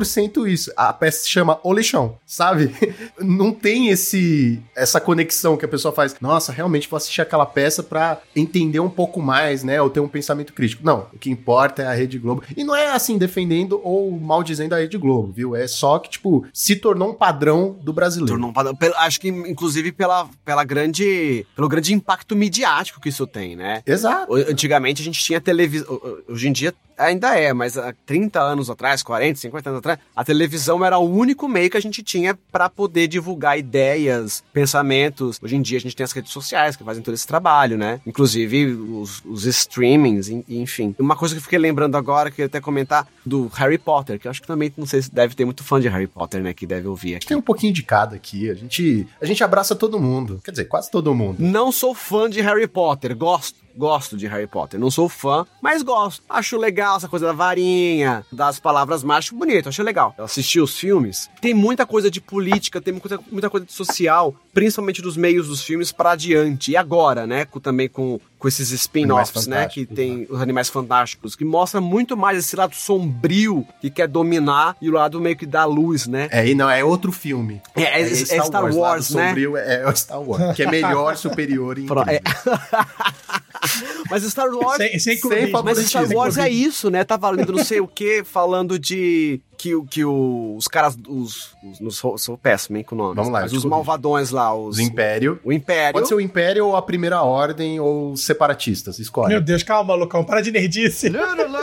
isso. A peça se chama O Lixão, sabe? não tem esse essa conexão que a pessoa faz. Nossa, realmente vou assistir aquela peça para entender um pouco mais, né? Ou ter um pensamento crítico. Não, o que importa é a Rede Globo. E não é assim defendendo ou mal dizendo a Rede Globo, viu? É só que, tipo, se tornou um padrão do brasileiro. Tornou um padrão. Acho que, inclusive, pela, pela grande. pelo grande impacto midiático que isso tem, né? Exato. Antigamente a gente tinha televisão. Hoje em dia ainda é, mas há 30 anos atrás, 40, 50 anos atrás, a televisão era o único meio que a gente tinha para poder divulgar ideias, pensamentos. Hoje em dia a gente tem as redes sociais que fazem todo esse trabalho, né? Inclusive os, os streamings, enfim. Uma coisa que eu fiquei lembrando agora, que eu ia até comentar, do Harry Potter, que eu acho que também, não sei se deve ter muito fã de Harry Potter, né, que deve ouvir aqui. Tem um pouquinho de cada aqui, a gente, a gente abraça todo mundo, quer dizer, quase todo mundo. Não sou fã de Harry Potter, gosto, Gosto de Harry Potter. Não sou fã, mas gosto. Acho legal essa coisa da varinha, das palavras mágicas, bonito, acho legal. Eu assisti os filmes. Tem muita coisa de política, tem muita, muita coisa de social, principalmente dos meios dos filmes para adiante. E agora, né? Com, também com, com esses spin-offs, né? Que tem né? os animais fantásticos, que mostra muito mais esse lado sombrio que quer dominar e o lado meio que dá luz, né? É, e não, é outro filme. É, é, é Star, é Star Wars, Wars né? sombrio é, é Star Wars, que é melhor, superior e. É. Mas Star Wars. sem, sem, sem mas Star Wars é isso, né? Tá valendo não sei o que, falando de que, que os caras. Os, os, sou, sou péssimo, hein, com o nome. Vamos lá. Mas os malvadões lá, os. O Império. O Império. Pode ser o Império ou a Primeira Ordem ou os separatistas. Escolhe. Meu Deus, calma, Lucão. Para de nerdice.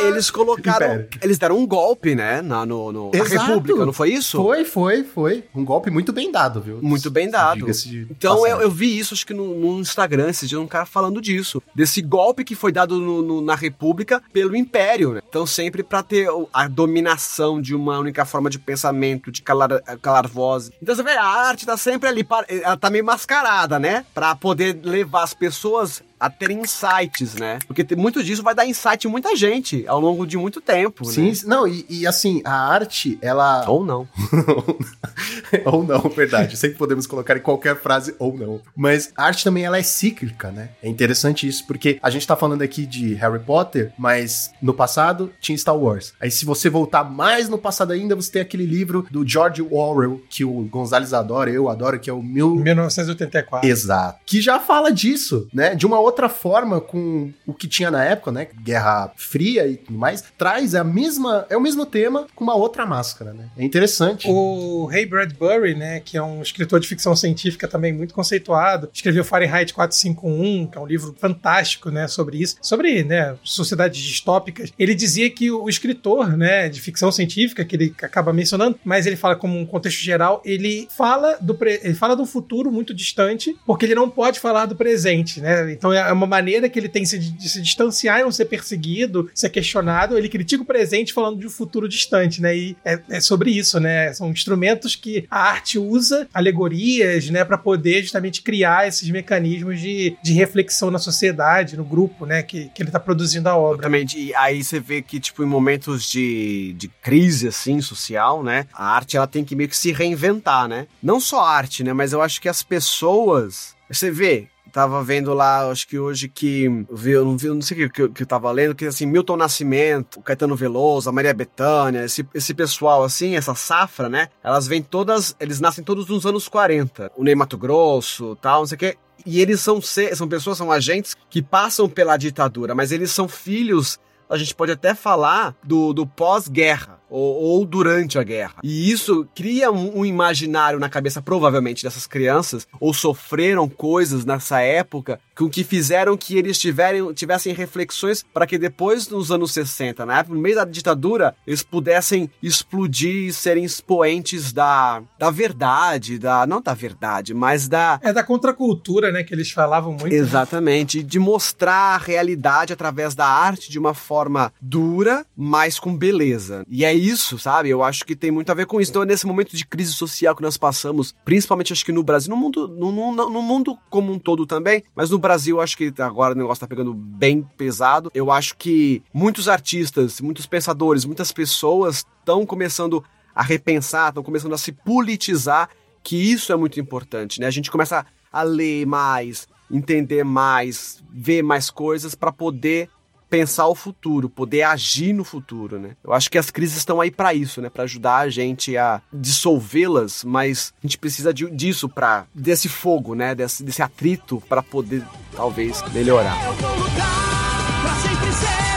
eles colocaram. Império. Eles deram um golpe, né? Na, no, no na República, não foi isso? Foi, foi, foi. Um golpe muito bem dado, viu? Muito bem dado. Então eu, eu, vi isso, acho que no, no Instagram, esses dias, um cara falando disso. Desse golpe que foi dado no, no, na República pelo Império, né? Então sempre para ter a dominação de uma única forma de pensamento, de calar, calar voz. Então você vê, a arte tá sempre ali, ela tá meio mascarada, né? Pra poder levar as pessoas a ter insights, né? Porque muito disso vai dar insight em muita gente ao longo de muito tempo. Sim, né? não, e, e, assim, a arte, ela. Ou não. ou não, verdade. Sempre podemos colocar em qualquer frase ou não. Mas a arte também ela é cíclica, né? É interessante isso, porque a gente tá falando aqui de Harry Potter, mas no passado tinha Star Wars. Aí, se você voltar mais no passado ainda, você tem aquele livro do George Orwell, que o Gonzalez adora, eu adoro, que é o mil... 1984. Exato. Que já fala disso, né? De uma outra outra forma com o que tinha na época, né? Guerra Fria e tudo mais, traz a mesma, é o mesmo tema com uma outra máscara, né? É interessante. O Ray Bradbury, né, que é um escritor de ficção científica também muito conceituado, escreveu Fahrenheit 451, que é um livro fantástico, né, sobre isso, sobre, né, sociedades distópicas. Ele dizia que o escritor, né, de ficção científica, que ele acaba mencionando, mas ele fala como um contexto geral, ele fala do ele fala do futuro muito distante, porque ele não pode falar do presente, né? Então é uma maneira que ele tem de se distanciar e não ser perseguido, ser questionado. Ele critica o presente falando de um futuro distante, né? E é, é sobre isso, né? São instrumentos que a arte usa, alegorias, né, para poder justamente criar esses mecanismos de, de reflexão na sociedade, no grupo, né, que, que ele tá produzindo a obra. Exatamente. E aí você vê que, tipo, em momentos de, de crise, assim, social, né, a arte, ela tem que meio que se reinventar, né? Não só a arte, né, mas eu acho que as pessoas... Você vê, Tava vendo lá, acho que hoje que. Eu não, vi, não sei o que, que, que eu tava lendo, que assim, Milton Nascimento, Caetano Veloso, a Maria Bethânia, esse, esse pessoal assim, essa safra, né? Elas vêm todas. Eles nascem todos nos anos 40. O Ney Mato Grosso, tal, não sei o que. E eles são, são pessoas, são agentes que passam pela ditadura, mas eles são filhos. A gente pode até falar do, do pós-guerra ou, ou durante a guerra. E isso cria um, um, imaginário na cabeça, provavelmente, dessas crianças, ou sofreram coisas nessa época com que fizeram que eles tiverem, tivessem reflexões para que depois, nos anos 60, na época, no meio da ditadura, eles pudessem explodir e serem expoentes da, da verdade, da. Não da verdade, mas da. É da contracultura, né? Que eles falavam muito. Exatamente. De mostrar a realidade através da arte de uma forma dura, mas com beleza. E é isso, sabe? Eu acho que tem muito a ver com isso. Então, nesse momento de crise social que nós passamos, principalmente acho que no Brasil, no mundo, no, no, no mundo como um todo também, mas no Brasil acho que agora o negócio tá pegando bem pesado. Eu acho que muitos artistas, muitos pensadores, muitas pessoas estão começando a repensar, estão começando a se politizar, que isso é muito importante, né? A gente começa a ler mais, entender mais, ver mais coisas para poder pensar o futuro, poder agir no futuro, né? Eu acho que as crises estão aí para isso, né? Para ajudar a gente a dissolvê-las, mas a gente precisa de, disso para desse fogo, né? Desse, desse atrito para poder talvez melhorar. Eu vou lutar pra sempre ser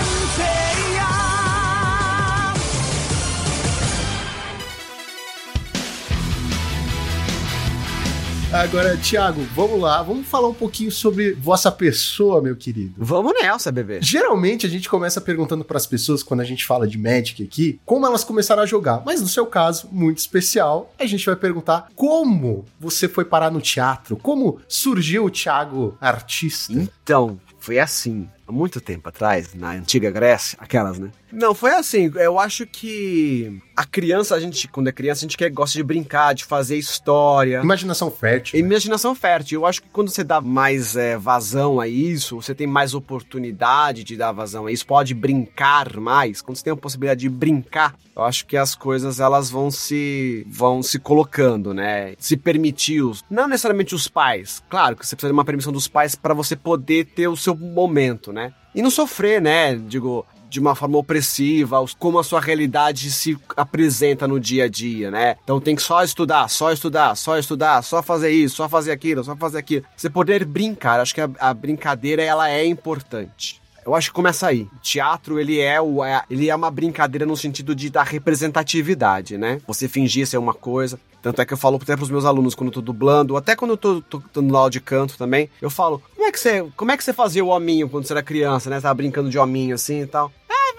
Agora, Thiago, vamos lá, vamos falar um pouquinho sobre vossa pessoa, meu querido. Vamos nessa, bebê. Geralmente a gente começa perguntando para as pessoas quando a gente fala de Magic aqui, como elas começaram a jogar. Mas no seu caso, muito especial, a gente vai perguntar como você foi parar no teatro, como surgiu o Thiago artista. Então, foi assim há muito tempo atrás, na antiga Grécia, aquelas, né? Não, foi assim. Eu acho que a criança, a gente, quando é criança, a gente quer, gosta de brincar, de fazer história. Imaginação fértil. Né? Imaginação fértil. Eu acho que quando você dá mais é, vazão a isso, você tem mais oportunidade de dar vazão a isso, pode brincar mais. Quando você tem a possibilidade de brincar, eu acho que as coisas elas vão se vão se colocando, né? Se permitir, os, não necessariamente os pais. Claro que você precisa de uma permissão dos pais para você poder ter o seu momento, né? E não sofrer, né? Digo, de uma forma opressiva, como a sua realidade se apresenta no dia a dia, né? Então tem que só estudar, só estudar, só estudar, só fazer isso, só fazer aquilo, só fazer aquilo. Você poder brincar, acho que a, a brincadeira ela é importante. Eu acho que começa aí. Teatro, ele é, o, é, ele é uma brincadeira no sentido de dar representatividade, né? Você fingir ser uma coisa. Tanto é que eu falo até pros meus alunos quando eu tô dublando, até quando eu tô, tô, tô no aula de canto também, eu falo, como é que você, como é que você fazia o hominho quando você era criança, né? Tava brincando de hominho assim e tal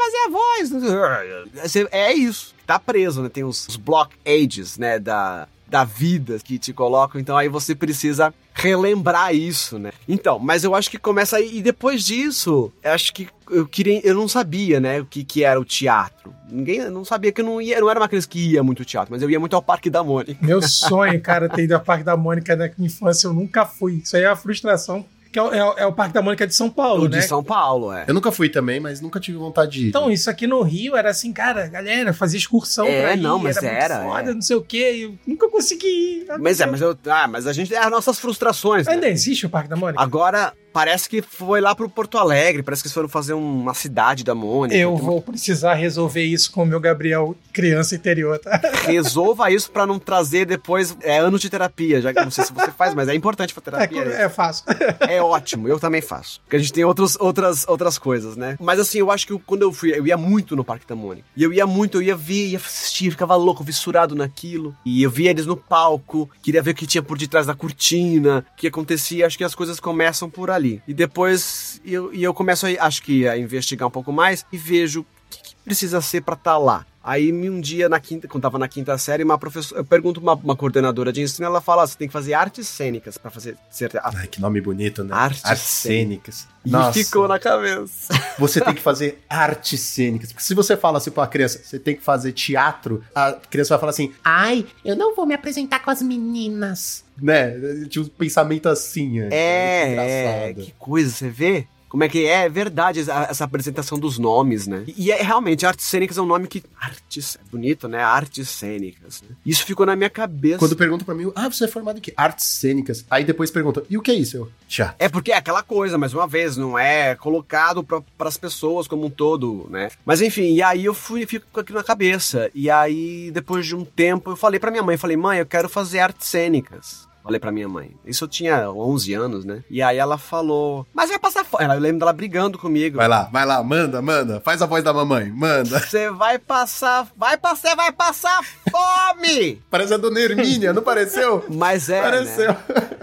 fazer a voz. É isso. Tá preso, né? Tem os, os block ages, né? Da, da vida que te colocam. Então aí você precisa relembrar isso, né? Então, mas eu acho que começa aí. E depois disso, eu acho que eu queria. Eu não sabia, né? O que, que era o teatro. Ninguém eu não sabia que eu não ia. Eu não era uma criança que ia muito ao teatro, mas eu ia muito ao Parque da Mônica. Meu sonho, cara, ter ido ao Parque da Mônica na minha infância. Eu nunca fui. Isso aí é uma frustração que é, é, é, o Parque da Mônica de São Paulo, o né? De São Paulo, é. Eu nunca fui também, mas nunca tive vontade de ir. Então, isso aqui no Rio era assim, cara, galera, fazia excursão é, pra ir. não, mas era. era foda, é. não sei o quê. Eu nunca consegui ir. Mas é, mas eu. Ah, mas a gente. É as nossas frustrações. Ainda né? existe o Parque da Mônica? Agora, parece que foi lá pro Porto Alegre, parece que eles foram fazer uma cidade da Mônica. Eu vou uma... precisar resolver isso com o meu Gabriel, criança interior, tá? Resolva isso para não trazer depois é, anos de terapia, já que não sei se você faz, mas é importante pra terapia. É, é fácil. É ótimo, eu também faço. Porque a gente tem outros, outras, outras coisas, né? Mas assim, eu acho que quando eu fui, eu ia muito no Parque da Mônica. E eu ia muito, eu ia ver, ia assistir, ficava louco, vissurado naquilo. E eu via eles no palco, queria ver o que tinha por detrás da cortina, o que acontecia. Acho que as coisas começam por ali ali. E depois eu, e eu começo, a, acho que, a investigar um pouco mais e vejo o que, que precisa ser para estar tá lá. Aí um dia, na quinta, quando tava na quinta série, uma professora, eu pergunto uma, uma coordenadora de ensino, ela fala: você tem que fazer artes cênicas para fazer. Ser, Ai, que nome bonito, né? Artes, artes cênicas. E Nossa. ficou na cabeça. Você tem que fazer artes cênicas. Porque se você fala assim pra uma criança, você tem que fazer teatro, a criança vai falar assim: ai, eu não vou me apresentar com as meninas. Né? Tinha um pensamento assim. É, é, é que coisa, você vê? Como é que é? É verdade essa apresentação dos nomes, né? E, é realmente, artes cênicas é um nome que. Artes. É bonito, né? Artes cênicas. Né? Isso ficou na minha cabeça. Quando perguntam pra mim, ah, você é formado em quê? Artes cênicas. Aí depois perguntam, e o que é isso? Eu, já. É porque é aquela coisa, mais uma vez, não é colocado para as pessoas como um todo, né? Mas enfim, e aí eu fui, fico com aquilo na cabeça. E aí, depois de um tempo, eu falei pra minha mãe, falei, mãe, eu quero fazer artes cênicas. Falei pra minha mãe. Isso eu tinha 11 anos, né? E aí ela falou, mas vai passar fome. Eu lembro dela brigando comigo. Vai lá, vai lá, manda, manda. Faz a voz da mamãe, manda. Você vai passar, vai passar, vai passar fome! Parece a dona Hermínia, não pareceu? Mas é, Pareceu. né?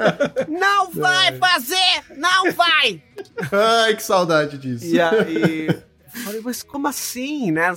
Não vai fazer! Não vai! Ai, que saudade disso. E aí, falei, mas como assim, né?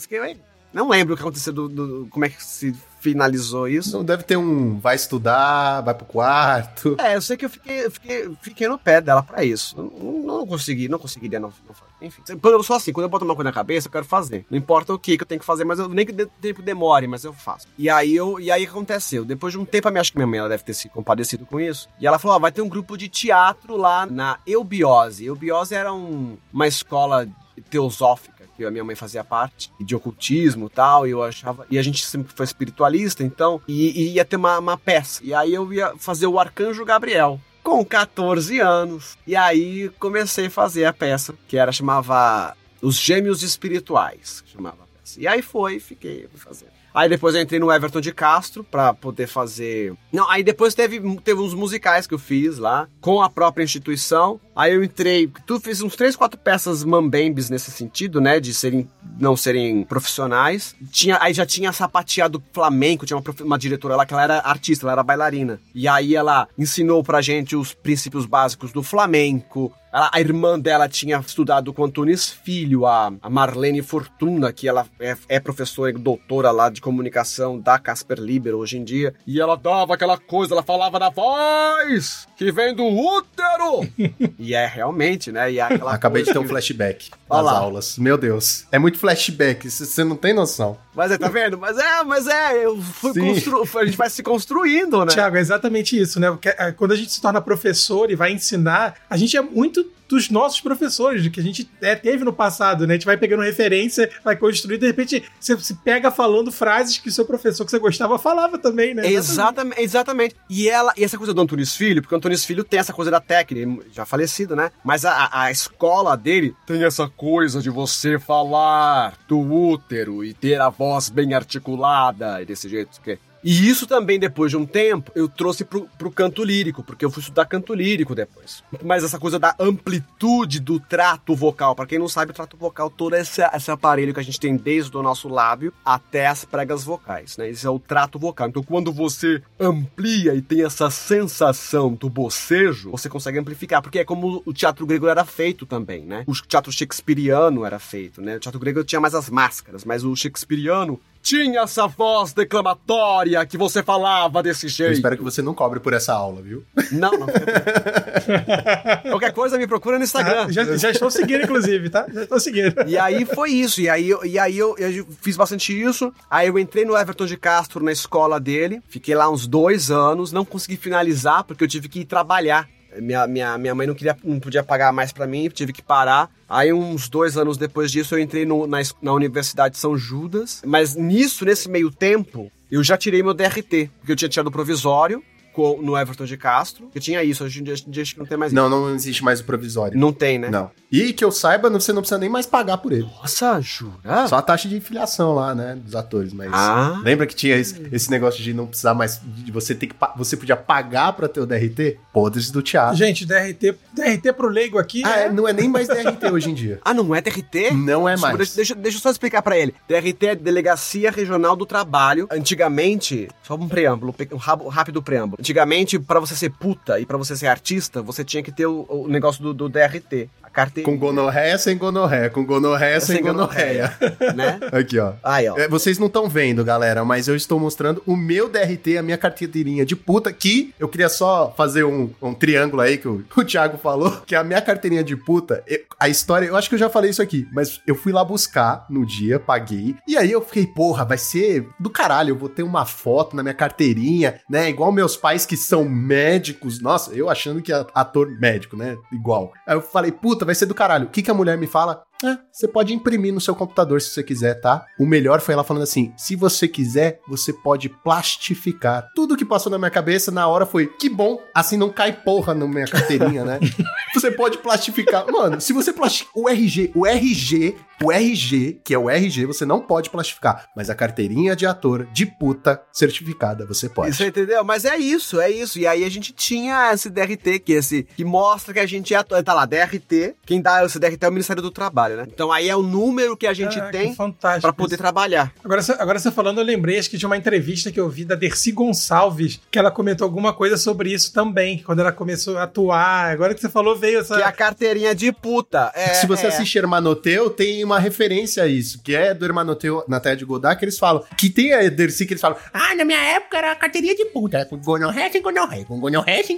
Não lembro o que aconteceu, do, do- como é que se finalizou isso. Não deve ter um vai estudar, vai pro quarto. É, eu sei que eu fiquei, fiquei, fiquei no pé dela pra isso. Não, não consegui, não conseguiria não, não. Enfim, eu sou assim, quando eu boto uma coisa na cabeça, eu quero fazer. Não importa o que, que eu tenho que fazer, mas eu, nem que o tempo demore, mas eu faço. E aí eu, e aí aconteceu. Depois de um tempo, a minha, acho que minha mãe ela deve ter se compadecido com isso. E ela falou: ó, vai ter um grupo de teatro lá na Eubiose. Eubiose era um, uma escola teosófica que a minha mãe fazia parte, de ocultismo e tal, e eu achava. E a gente sempre foi espiritualista, então, e, e ia ter uma, uma peça. E aí eu ia fazer o Arcanjo Gabriel. Com 14 anos. E aí comecei a fazer a peça, que era, chamava Os Gêmeos Espirituais. Chamava a peça. E aí foi, fiquei fazer. Aí depois eu entrei no Everton de Castro pra poder fazer. Não, aí depois teve, teve uns musicais que eu fiz lá, com a própria instituição. Aí eu entrei, tu fiz uns três, quatro peças mambembes nesse sentido, né? De serem, não serem profissionais. Tinha, aí já tinha sapateado flamenco, tinha uma, uma diretora lá que ela era artista, ela era bailarina. E aí ela ensinou pra gente os princípios básicos do flamenco. Ela- a irmã dela tinha estudado com Antunes Filho, a, a Marlene Fortuna, que ela é, é professora e doutora lá de comunicação da Casper Libero hoje em dia. E ela dava aquela coisa, ela falava da voz que vem do útero. e é realmente, né? E é Acabei de ter um flashback nas lá. aulas. Meu Deus. É muito flashback, você não tem noção. Mas é, tá vendo? Mas é, mas é, eu fui constru... a gente vai se construindo, né? Tiago, é exatamente isso, né? É, quando a gente se torna professor e vai ensinar, a gente é muito dos nossos professores, que a gente é, teve no passado, né? A gente vai pegando referência, vai construir, de repente você se pega falando frases que o seu professor que você gostava falava também, né? Exatamente, exatamente. E ela, e essa coisa do Antunes Filho, porque o Antunes Filho tem essa coisa da técnica, já falecido, né? Mas a- a escola dele tem essa coisa de você falar do útero e ter a voz bem articulada e desse jeito que e isso também, depois de um tempo, eu trouxe pro, pro canto lírico, porque eu fui estudar canto lírico depois. Mas essa coisa da amplitude do trato vocal, pra quem não sabe, o trato vocal, todo esse, esse aparelho que a gente tem desde o nosso lábio até as pregas vocais, né? Esse é o trato vocal. Então, quando você amplia e tem essa sensação do bocejo, você consegue amplificar, porque é como o teatro grego era feito também, né? O teatro shakespeariano era feito, né? O teatro grego tinha mais as máscaras, mas o shakespeariano tinha essa voz declamatória que você falava desse Eu jeito. espero que você não cobre por essa aula, viu? Não, não. Qualquer coisa me procura no Instagram. Ah, já, já estou seguindo, inclusive, tá? Já estou seguindo. E aí foi isso. E aí, eu- e aí eu, eu fiz bastante isso. Aí eu entrei no Everton de Castro na escola dele. Fiquei lá uns dois anos. Não consegui finalizar porque eu tive que ir trabalhar. Minha, minha, minha mãe não, queria, não podia pagar mais pra mim, tive que parar. Aí, uns dois anos depois disso, eu entrei no- na, na Universidade de São Judas. Mas nisso, nesse meio tempo, eu já tirei meu DRT, porque eu tinha tirado provisório co- no Everton de Castro. Eu tinha isso, hoje em dia, acho que não tem mais Não, não existe mais o provisório. isso. Não tem, né? Não. E que eu saiba, você não precisa nem mais pagar por ele. Nossa, jura? Só a taxa de filiação lá, né, dos atores, mas Ah. lembra que tinha esse, esse negócio de não precisar mais de você ter que você podia pagar pra ter o DRT? Podres do teatro. Gente, DRT, DRT pro leigo aqui. Ah, é- não é nem mais DRT hoje em dia. Ah, não é DRT? Não é mais. Deixa, deixa, deixa eu só explicar pra ele. DRT é Delegacia Regional do Trabalho. Antigamente, só um preâmbulo, um rápido preâmbulo. Antigamente, pra você ser puta e pra você ser artista, você tinha que ter o, o negócio do, do DRT. Carteira. Com gonorreia sem gonorreia, com gonorreia sem, gonorreia. né? Aqui, ó. Aí, ó. É, vocês não estão vendo, galera, mas eu estou mostrando o meu DRT, a minha carteirinha de puta, que eu queria só fazer um, um triângulo aí que o, o Thiago falou, que a minha carteirinha de puta, eu- a história, eu acho que eu já falei isso aqui, mas eu fui lá buscar no dia, paguei, e aí eu fiquei, porra, vai ser do caralho, eu vou ter uma foto na minha carteirinha, né, igual meus pais que são médicos, nossa, eu achando que é ator médico, né, igual. Aí eu falei, puta, vai ser do caralho. O que, que a mulher me fala? É, você pode imprimir no seu computador se você quiser, tá? O melhor foi ela falando assim: se você quiser, você pode plastificar. Tudo que passou na minha cabeça na hora foi: que bom, assim não cai porra na minha carteirinha, né? você pode plastificar. Mano, se você plastificar. O RG, o RG O RG, que é o RG, você não pode plastificar, mas a carteirinha de ator de puta certificada você pode. Você entendeu? Mas é isso, é isso. E aí a gente tinha esse DRT, que é esse que mostra que a gente é ator. Tá lá, DRT. Quem dá esse DRT é o Ministério do Trabalho, né? Então aí é o número que a gente Ah, tem pra poder isso. trabalhar. Agora, você- agora você falando, eu lembrei acho que de uma entrevista que eu vi da Dercy Gonçalves, que ela comentou alguma coisa sobre isso também, quando ela começou a atuar. Agora que você falou, veio essa. Que é a carteirinha de puta. É, Se você é. assiste Hermanoteu, tem uma referência a isso, que é do Hermanoteu na Terra de Godard, que eles falam, que tem a Dercy que eles falam, ah, na minha época era a carteirinha de puta, era com gonorreia sem gonorreia, com gonorreia sem.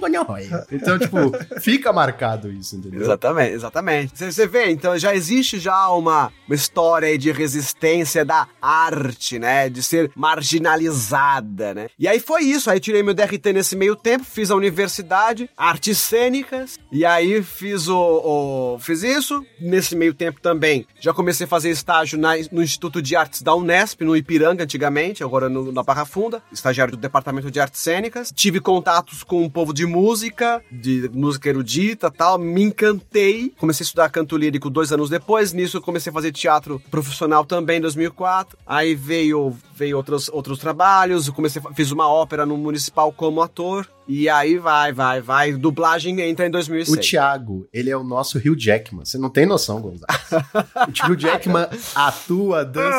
Então, tipo, fica marcado isso, entendeu? Exatamente, exatamente. Você vê, então já existe já uma, uma história de resistência da arte, né? De ser marginalizada, né? E aí foi isso. Aí tirei meu DRT nesse meio tempo, fiz a universidade, artes cênicas, e aí fiz o, o- fiz isso. Nesse meio tempo também já comecei a fazer estágio na- no Instituto de Artes da Unesp, no Ipiranga antigamente, agora no- na Barra Funda, estagiário do Departamento de Artes Cênicas. Tive contatos com um povo de música, de música erudita tal, me encantei. Comecei a estudar canto lírico dois anos depois, nisso eu comecei a fazer teatro profissional também em 2004. Aí veio, veio outros, outros trabalhos, eu comecei, fiz uma ópera no Municipal como ator. E aí vai, vai, vai. Dublagem entra em 2006. O Thiago, ele é o nosso Hugh Jackman. Você não tem noção, Gonzalo. o Hugh Jackman atua, dança e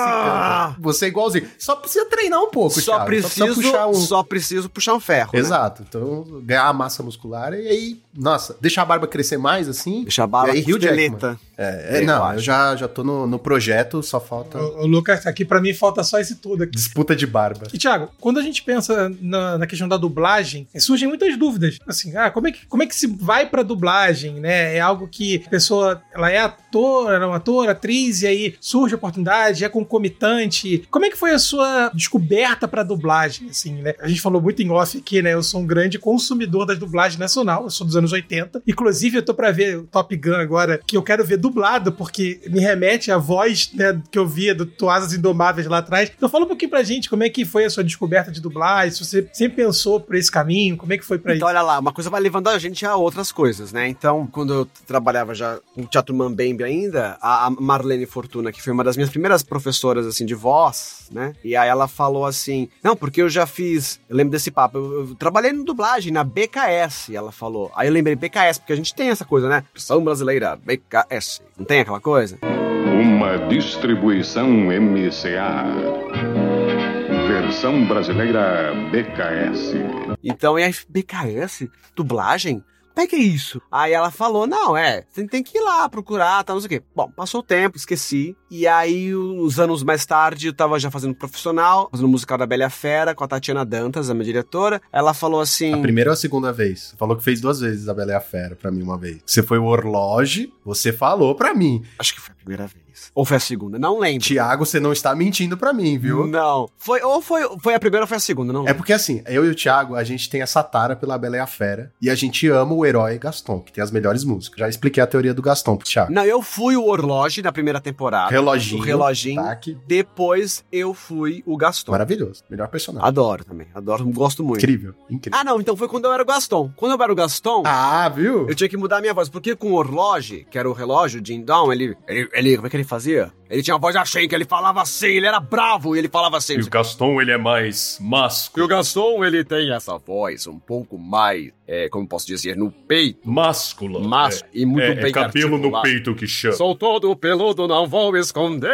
canta. Você é igualzinho. Só precisa treinar um pouco, só Thiago. preciso, Só precisa puxar um... só preciso puxar um ferro. né? Exato. Então, ganhar a massa muscular e aí, nossa, deixar a barba crescer mais, assim. Deixa a bala e aí, Hugh Jackman. É, é, não, eu já, já tô no, no projeto, só falta Ô, ô, Lucas, aqui pra mim falta só esse tudo aqui. disputa de barba. E, Thiago, quando a gente pensa na, na questão da dublagem, eh, surgem muitas dúvidas. Assim, ah, como é que, como é que se vai pra dublagem, né? É algo que a pessoa, ela é ator, ela é uma ator, atriz, e aí surge a oportunidade, é concomitante. Como é que foi a sua descoberta pra dublagem, assim, né? A gente falou muito em off aqui, né? Eu sou um grande consumidor das dublagens nacional, eu sou dos anos 80. Inclusive, eu tô pra ver o Top Gun agora, que eu quero ver dublado, porque me remete à voz, né, que eu via do Toasas Indomáveis lá atrás. Então fala um pouquinho pra gente como é que foi a sua descoberta de dublagem, se você sempre pensou por esse caminho, como é que foi pra Então, isso? olha lá, uma coisa vai levando a gente a outras coisas, né? Então, quando eu trabalhava já no Teatro Ainda, a Marlene Fortuna, que foi uma das minhas primeiras professoras, assim, de voz, né? E aí ela falou assim, não, porque eu já fiz, eu lembro desse papo, eu, eu trabalhei em dublagem, na BKS, ela falou. Aí eu lembrei, BKS, porque a gente tem essa coisa, né? Versão brasileira, BKS. Não tem aquela coisa? Uma distribuição MCA. Versão brasileira BKS. Então, e aí, BKS? Dublagem? Como é que é isso? Aí ela falou, não, é, você tem que ir lá procurar, tá, não sei o quê. Bom, passou o tempo, esqueci. E aí, uns anos mais tarde, eu tava já fazendo profissional, fazendo o musical da Bela e a Fera, com a Tatiana Dantas, a minha diretora. Ela falou assim... A primeira ou a segunda vez? Você falou que fez duas vezes a Bela e a Fera pra mim uma vez. Você foi o Orloge, você falou pra mim. Acho que foi a primeira vez. Ou foi a segunda, não lembro. Tiago, você não está mentindo pra mim, viu? Não. Foi, ou foi, foi a primeira ou foi a segunda, não É porque assim, eu e o Thiago, a gente tem essa tara pela Bela e a Fera. E a gente ama o herói Gaston, que tem as melhores músicas. Já expliquei a teoria do Gaston pro Thiago. Não, eu fui o Orloge na primeira temporada. Reloginho. O reloginho. Tá, que Depois eu fui o Gaston. maravilhoso. Melhor personagem. Adoro também, adoro, gosto muito. Incrível, incrível. Ah, não, então foi quando eu era o Gaston. Quando eu era o Gaston, Ah, viu? eu tinha que mudar a minha voz, porque com o Orloge, que era o relógio, Jim Down, ele, ele, ele, como é que ele fazia? Ele tinha a voz assim, que ele falava assim, ele era bravo e ele falava assim. E o Gaston, ele é mais E másculo. o Gaston, ele tem essa voz um pouco mais, é, como posso dizer, no peito. Máscula. Másculo, e muito é, bem é cabelo no articulado. peito que chama. Sou todo peludo, não vou esconder.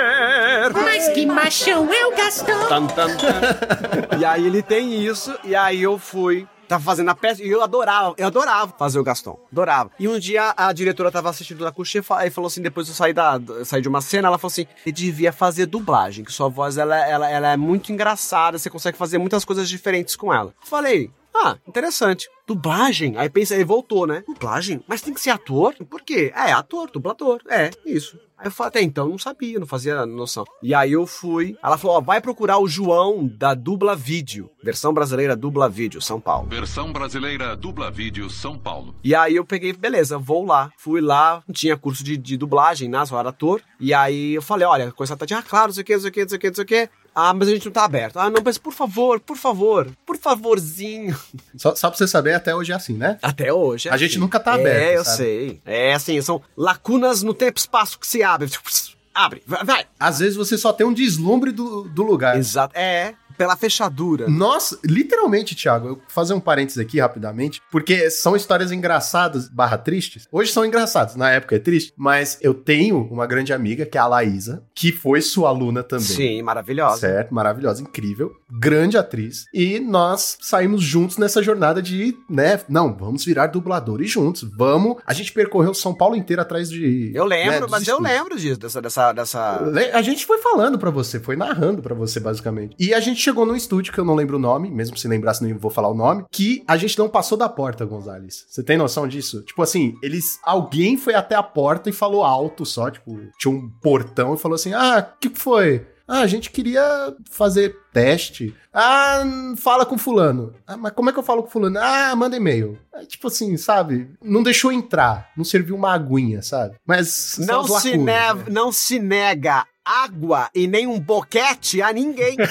Mas que machão é o Gastão? Tan, tan, tan. e aí ele tem isso, e aí eu fui. Tava fazendo a peça e eu adorava, eu adorava fazer o Gaston. Adorava. E um dia a diretora tava assistindo na coxa e falou assim: depois eu saí, da, saí de uma cena, ela falou assim: ele devia fazer dublagem, que sua voz ela, ela, ela é muito engraçada, você consegue fazer muitas coisas diferentes com ela. Eu falei. Ah, interessante. Dublagem? Aí pensa, aí voltou, né? Dublagem? Mas tem que ser ator? Por quê? É, ator, dublador. É, isso. Aí eu falei, até então, não sabia, não fazia noção. E aí eu fui. Ela falou: ó, vai procurar o João da Dubla Vídeo. Versão brasileira Dubla Vídeo, São Paulo. Versão brasileira Dubla Vídeo São Paulo. E aí eu peguei, beleza, vou lá. Fui lá, tinha curso de, de dublagem, né? Só era ator. E aí eu falei, olha, coisa tá de, ah, claro, não sei o que, não sei o que, não sei o que, não sei o que. Ah, mas a gente não tá aberto. Ah, não, mas por favor, por favor, por favorzinho. Só, só pra você saber, até hoje é assim, né? Até hoje. é A gente assim. nunca tá É, aberto, eu sabe? sei. É assim, são lacunas no tempo e espaço que se abrem. Tipo, abre, vai. vai. Às vezes você só tem um deslumbre do, do lugar. Exato. É, pela fechadura. Nossa, literalmente, Thiago, eu vou fazer um parênteses aqui rapidamente, porque são histórias engraçadas barra tristes. Hoje são engraçadas, na época é triste, mas eu tenho uma grande amiga, que é a Laísa, que foi sua aluna também. Sim, maravilhosa. Certo, maravilhosa, incrível, grande atriz. E nós saímos juntos nessa jornada de, né, não, vamos virar dubladores juntos, vamos. A gente percorreu São Paulo inteiro atrás de. Eu lembro, né, mas eu estúdios. lembro disso, dessa. dessa, dessa... A gente foi falando pra você, foi narrando pra você, basicamente. E a gente chegou num estúdio que eu não lembro o nome, mesmo se lembrasse, não vou falar o nome, que a gente não passou da porta, Gonzales. Você tem noção disso? Tipo assim, eles. Alguém foi até a porta e falou alto só, tipo, tinha um portão e falou assim: ah, o que foi? Ah, a gente queria fazer teste. Ah, fala com fulano. Ah, mas como é que eu falo com fulano? Ah, manda e-mail. É, tipo assim, sabe? Não deixou entrar. Não serviu uma aguinha, sabe? Mas. Não se, né? não se nega água e nem um boquete a ninguém.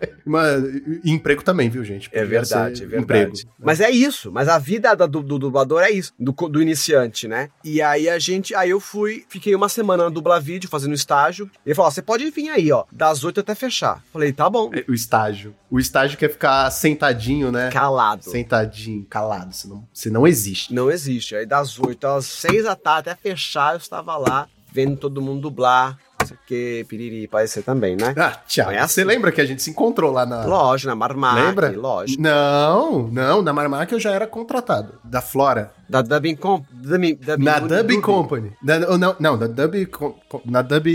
Mas, e emprego também, viu, gente? É Podia verdade, ser é verdade. Emprego. Mas é isso. Mas a vida da- do, do dublador é isso, do, do iniciante, né? E aí a gente, aí eu fui, fiquei uma semana na dubla vídeo fazendo estágio. Ele falou: você pode vir aí, ó, das oito até fechar. Falei, tá bom. O estágio. O estágio quer ficar sentadinho, né? Calado. Sentadinho, calado. Você não, você não existe. Não existe. Aí das oito às seis da tarde até fechar, eu estava lá, vendo todo mundo dublar. Sei o que, piriri, parece ser também, né? Ah, Thiago, É assim. você lembra que a gente se encontrou lá na. Lógico, na Marmac, Lembra? lógico. Não, não, na Marmac eu já era contratado. Da Flora. Da Dubbing Comp... Dubbing, dubbing, Na Unidub. Dub Company. Não, não, da Dub. Na Dub.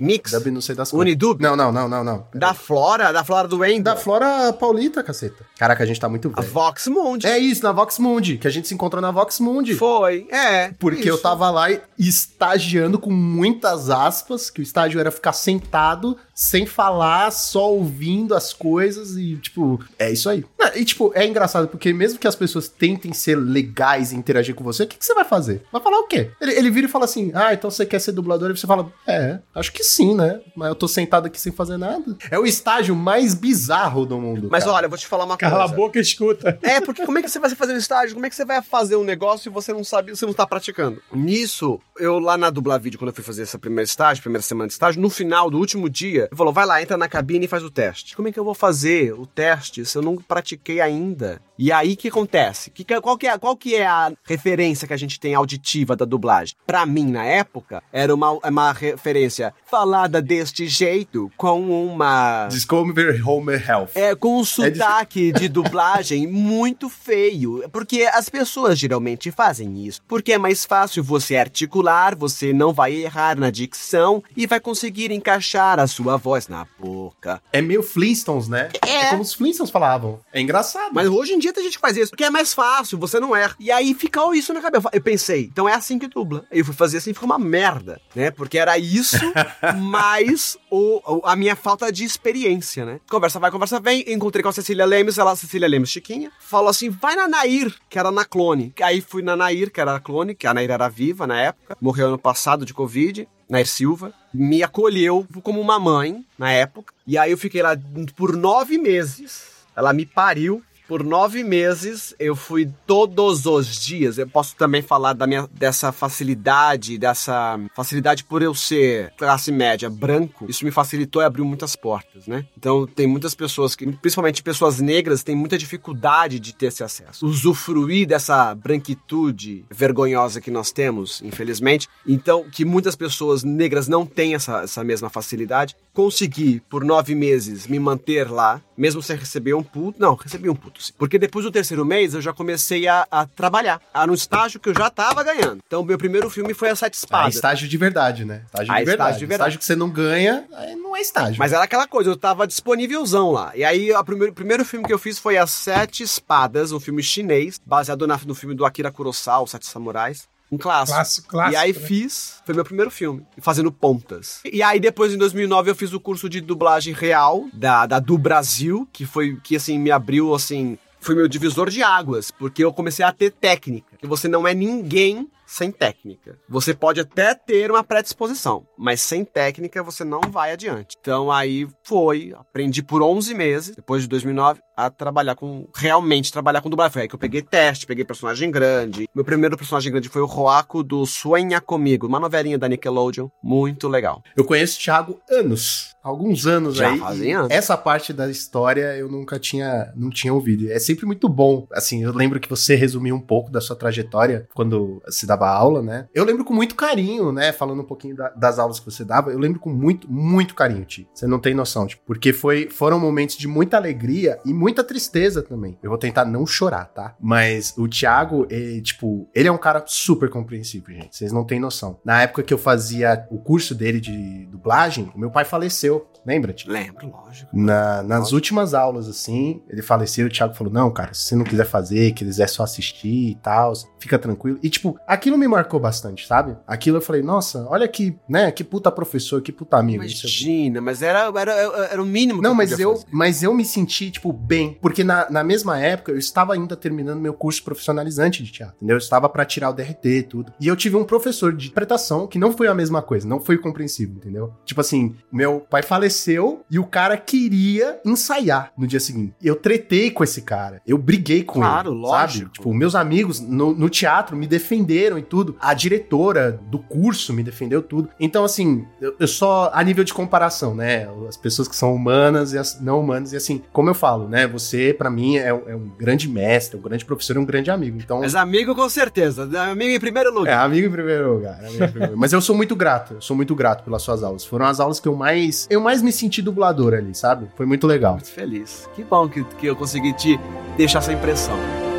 Mix. Dub não sei das coisas. Unidub? Não, não, não, não, não. Da Flora, da Flora do Wendel. Da Flora Paulita, caceta. Caraca, a gente tá muito A velho. Vox Mundi. É isso, na Vox Mundi, que a gente se encontrou na Vox Mundi. Foi, é. Porque eu isso. tava lá estagiando com muitas aspas, que o estágio era ficar sentado, sem falar, só ouvindo as coisas e, tipo, é isso aí. E, tipo, é engraçado, porque mesmo que as pessoas tentem ser legais e interagir com você, o que, que você vai fazer? Vai falar o quê? Ele, ele vira e fala assim, ah, então você quer ser dublador? E você fala, é, acho que sim, né? Mas eu tô sentado aqui sem fazer nada. É o estágio mais bizarro do mundo. Mas cara. olha, eu vou te falar uma Cala a coisa. boca e escuta. É, porque como é que você vai fazer um estágio? Como é que você vai fazer um negócio e você não sabe, você não tá praticando? Nisso, eu lá na Dubla Vídeo, quando eu fui fazer essa primeira estágio, primeira semana de estágio, no final do último dia, ele falou: vai lá, entra na cabine e faz o teste. Como é que eu vou fazer o teste se eu não pratiquei ainda? E aí o que acontece? Que, qual, que é, qual que é a referência que a gente tem auditiva da dublagem? Pra mim, na época, era uma, uma referência falada deste jeito, com uma. Discover Home Health. É, com um de- sotaque de dublagem muito feio. Porque as pessoas geralmente fazem isso. Porque é mais fácil você articular, você não vai errar na dicção e vai conseguir encaixar a sua voz na boca. É meio Flintstones, né? É. como os Flintstones falavam. É engraçado. Mas hoje em dia tem gente que faz isso, porque é mais fácil, você não erra. E aí ficou isso na cabeça. Eu pensei, então é assim que dubla. Eu fui fazer assim e ficou uma merda, né? Porque era isso, mais o, o- a minha falta de experiência, né? Conversa vai, conversa vem. Encontrei com a Cecília Lemes, ela, Cecília Lemes Chiquinha, falou assim: vai na Nair, que era na clone. Aí fui na Nair, que era a clone, que a Nair era viva na época, morreu ano passado de Covid. Nair Silva, me acolheu como uma mãe na época. E aí eu fiquei lá por nove meses. Ela me pariu. Por nove meses, eu fui todos os dias. Eu posso também falar da minha, dessa facilidade, dessa facilidade por eu ser classe média branco. Isso me facilitou e abriu muitas portas, né? Então, tem muitas pessoas, que, principalmente pessoas negras, têm muita dificuldade de ter esse acesso. Usufruir dessa branquitude vergonhosa que nós temos, infelizmente. Então, que muitas pessoas negras não têm essa, essa mesma facilidade. Consegui, por nove meses, me manter lá, mesmo sem receber um puto. Não, recebi um puto, sim. Porque depois do terceiro mês, eu já comecei a, a trabalhar. Era um estágio que eu já tava ganhando. Então, meu primeiro filme foi A Sete Ah, Espadas. estágio de verdade, né? Estágio Ah, de estágio verdade. de verdade. Estágio que você não ganha, não é estágio. Mas era aquela coisa, eu tava disponívelzão lá. E aí, o primeiro, primeiro filme que eu fiz foi As Sete Espadas, um filme chinês, baseado na- no filme do Akira Kurosawa, Os Sete Samurais. Um clássico. Clássico, clássico, E aí né? fiz, foi meu primeiro filme, fazendo pontas. E aí depois, em 2009, eu fiz o curso de dublagem real da, da do Brasil, que foi, que assim, me abriu, assim, foi meu divisor de águas, porque eu comecei a ter técnica. que você não é ninguém sem técnica. Você pode até ter uma predisposição, mas sem técnica você não vai adiante. Então aí foi, aprendi por 11 meses, depois de 2009, a trabalhar com, realmente trabalhar com dublagem. Foi aí que eu peguei teste, peguei personagem grande. Meu primeiro personagem grande foi o Roaco do Sonha Comigo, uma novelinha da Nickelodeon, muito legal. Eu conheço o Thiago anos, alguns anos Já aí. fazem anos. Essa parte da história eu nunca tinha, não tinha ouvido. É sempre muito bom. Assim, eu lembro que você resumiu um pouco da sua trajetória quando se dava aula, né? Eu lembro com muito carinho, né? Falando um pouquinho da- das aulas que você dava, eu lembro com muito, muito carinho, Ti. Você não tem noção, tipo, porque foi, foram momentos de muita alegria e muita tristeza também. Eu vou tentar não chorar, tá? Mas o Thiago, eh, tipo, ele é um cara super compreensivo, gente. Vocês não têm noção. Na época que eu fazia o curso dele de dublagem, o meu pai faleceu. Lembra-te? Lembro, lógico. Na- nas Lógico. últimas aulas, assim, ele faleceu, o Thiago falou: Não, cara, se você não quiser fazer, que quiser só assistir e tal, fica tranquilo. E, tipo, aquilo me marcou bastante, sabe? Aquilo eu falei, nossa, olha que, né, que puta professor, que puta amigo. Imagina, mas era, era, era o mínimo que Não, eu mas eu, fazer. mas eu me senti, tipo, bem. Porque na, na mesma época eu estava ainda terminando meu curso profissionalizante de teatro, entendeu? Eu estava pra tirar o DRT e tudo. E eu tive um professor de interpretação que não foi a mesma coisa, não foi compreensível, entendeu? Tipo assim, meu pai faleceu e o cara queria ensaiar no dia seguinte. Eu tretei com esse cara, eu briguei com Claro, ele, lógico. sabe? Tipo, meus amigos no, no teatro me defenderam e tudo. A diretora do curso me defendeu tudo. Então, assim, eu, eu só a nível de comparação, né? As pessoas que são humanas e as não humanas, e assim, como eu falo, né? Você, pra mim, é, um- é um grande mestre, um grande professor e um grande amigo. Então. Mas amigo com certeza, amigo em primeiro É, lugar. amigo em primeiro lugar. amigo em primeiro lugar. Mas eu sou muito grato, eu sou muito grato pelas suas aulas. Foram as aulas que eu mais. Eu mais me senti dublador ali, sabe? Foi muito legal. Muito feliz. Que bom que, que eu consegui te deixar essa impressão.